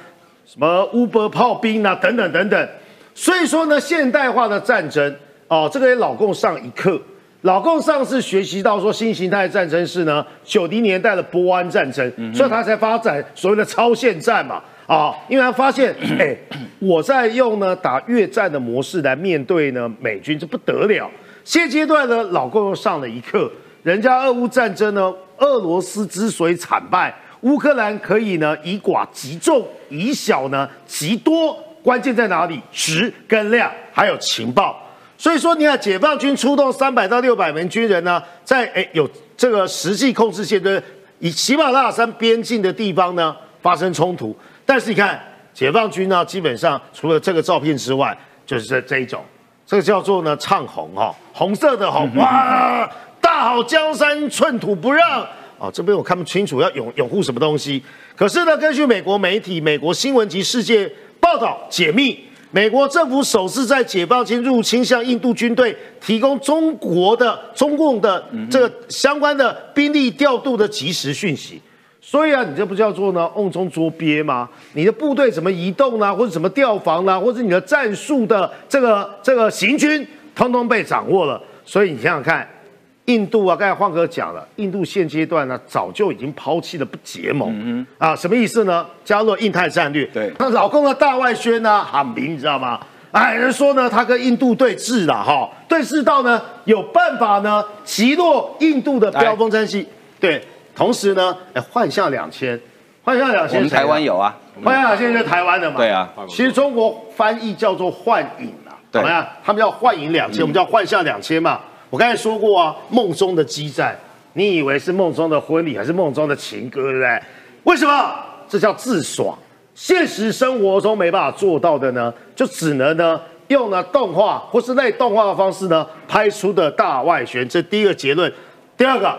什么乌波炮兵啊？等等等等。所以说呢，现代化的战争哦，这个给老共上一课。老共上次学习到说，新形态战争是呢九零年代的波湾战争，所以他才发展所谓的超限战嘛啊，因为他发现，哎，我在用呢打越战的模式来面对呢美军，这不得了。现阶段呢，老共又上了一课，人家俄乌战争呢，俄罗斯之所以惨败，乌克兰可以呢以寡击众，以小呢击多。关键在哪里？值跟量，还有情报。所以说，你看，解放军出动三百到六百名军人呢，在哎有这个实际控制线的以喜马拉雅山边境的地方呢发生冲突。但是你看，解放军呢，基本上除了这个照片之外，就是这这一种，这个叫做呢唱红哈，红色的红哇，大好江山寸土不让哦！这边我看不清楚要拥拥护什么东西。可是呢，根据美国媒体、美国新闻及世界。报道解密，美国政府首次在解放军入侵向印度军队提供中国的中共的这个相关的兵力调度的及时讯息。所以啊，你这不叫做呢瓮中捉鳖吗？你的部队怎么移动呢？或者怎么调防呢？或者你的战术的这个这个行军，通通被掌握了。所以你想想看。印度啊，刚才黄哥讲了，印度现阶段呢，早就已经抛弃了不结盟嗯啊，什么意思呢？加入印太战略。对，那老公的大外宣呢，喊明，你知道吗？哎，人说呢，他跟印度对峙了哈，对峙到呢有办法呢击落印度的标风战系，对，同时呢，哎，幻象两千，幻象两千，我们台湾有啊，幻象两千是台湾的嘛？对啊，其实中国翻译叫做幻影啊，怎么样？他们叫幻影两千，我们叫幻象两千嘛。我刚才说过啊，梦中的激战，你以为是梦中的婚礼还是梦中的情歌，对不对？为什么？这叫自爽。现实生活中没办法做到的呢，就只能呢用呢动画或是类动画的方式呢拍出的大外旋。这第一个结论。第二个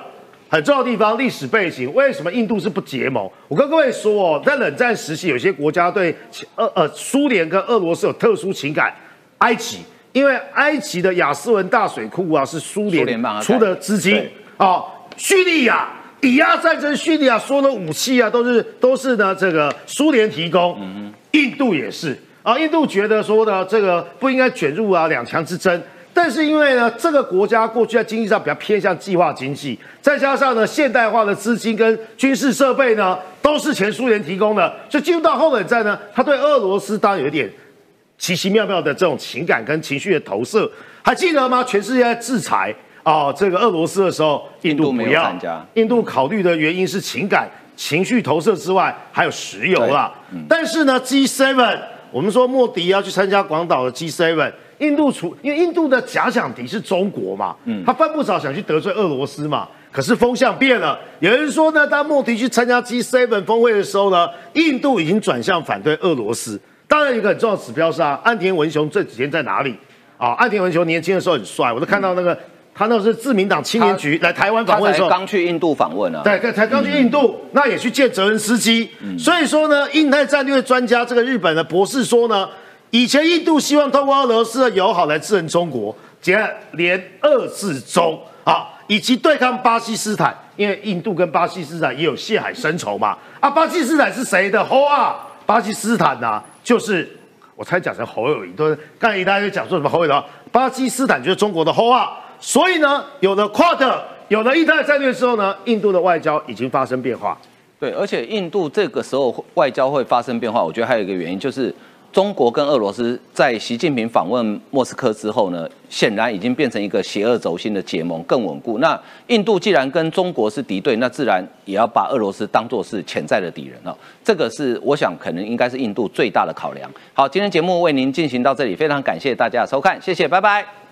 很重要的地方，历史背景，为什么印度是不结盟？我跟各位说哦，在冷战时期，有些国家对呃呃苏联跟俄罗斯有特殊情感。埃及。因为埃及的亚斯文大水库啊是苏联出的资金啊，叙利亚抵押战争，叙利亚所有的武器啊都是都是呢这个苏联提供，嗯印度也是。啊，印度觉得说呢这个不应该卷入啊两强之争，但是因为呢这个国家过去在经济上比较偏向计划经济，再加上呢现代化的资金跟军事设备呢都是前苏联提供的，所以进入到后冷战呢，他对俄罗斯当然有一点。奇奇妙妙的这种情感跟情绪的投射，还记得吗？全世界在制裁啊，这个俄罗斯的时候，印度不要。印度考虑的原因是情感、情绪投射之外，还有石油啦。但是呢，G7，我们说莫迪要去参加广岛的 G7，印度除因为印度的假想敌是中国嘛，嗯他犯不着想去得罪俄罗斯嘛。可是风向变了，有人说呢，当莫迪去参加 G7 峰会的时候呢，印度已经转向反对俄罗斯。当然，一个很重要的指标是啊，岸田文雄这几天在哪里？啊，岸田文雄年轻的时候很帅，我都看到那个他那是自民党青年局来台湾访问的时候，刚去印度访问啊，对，才刚去印度，那也去见泽恩斯基。所以说呢，印太战略专家这个日本的博士说呢，以前印度希望通过俄罗斯的友好来制衡中国，结连二次中啊，以及对抗巴基斯坦，因为印度跟巴基斯坦也有血海深仇嘛。啊，巴基斯坦是谁的？吼啊，巴基斯坦呐。就是我才讲成侯友谊，对不对刚才一大家讲说什么侯友谊，巴基斯坦就是中国的后啊，所以呢，有了跨的，有了印太战略之后呢，印度的外交已经发生变化。对，而且印度这个时候外交会发生变化，我觉得还有一个原因就是。中国跟俄罗斯在习近平访问莫斯科之后呢，显然已经变成一个邪恶轴心的结盟，更稳固。那印度既然跟中国是敌对，那自然也要把俄罗斯当做是潜在的敌人了。这个是我想可能应该是印度最大的考量。好，今天节目为您进行到这里，非常感谢大家的收看，谢谢，拜拜。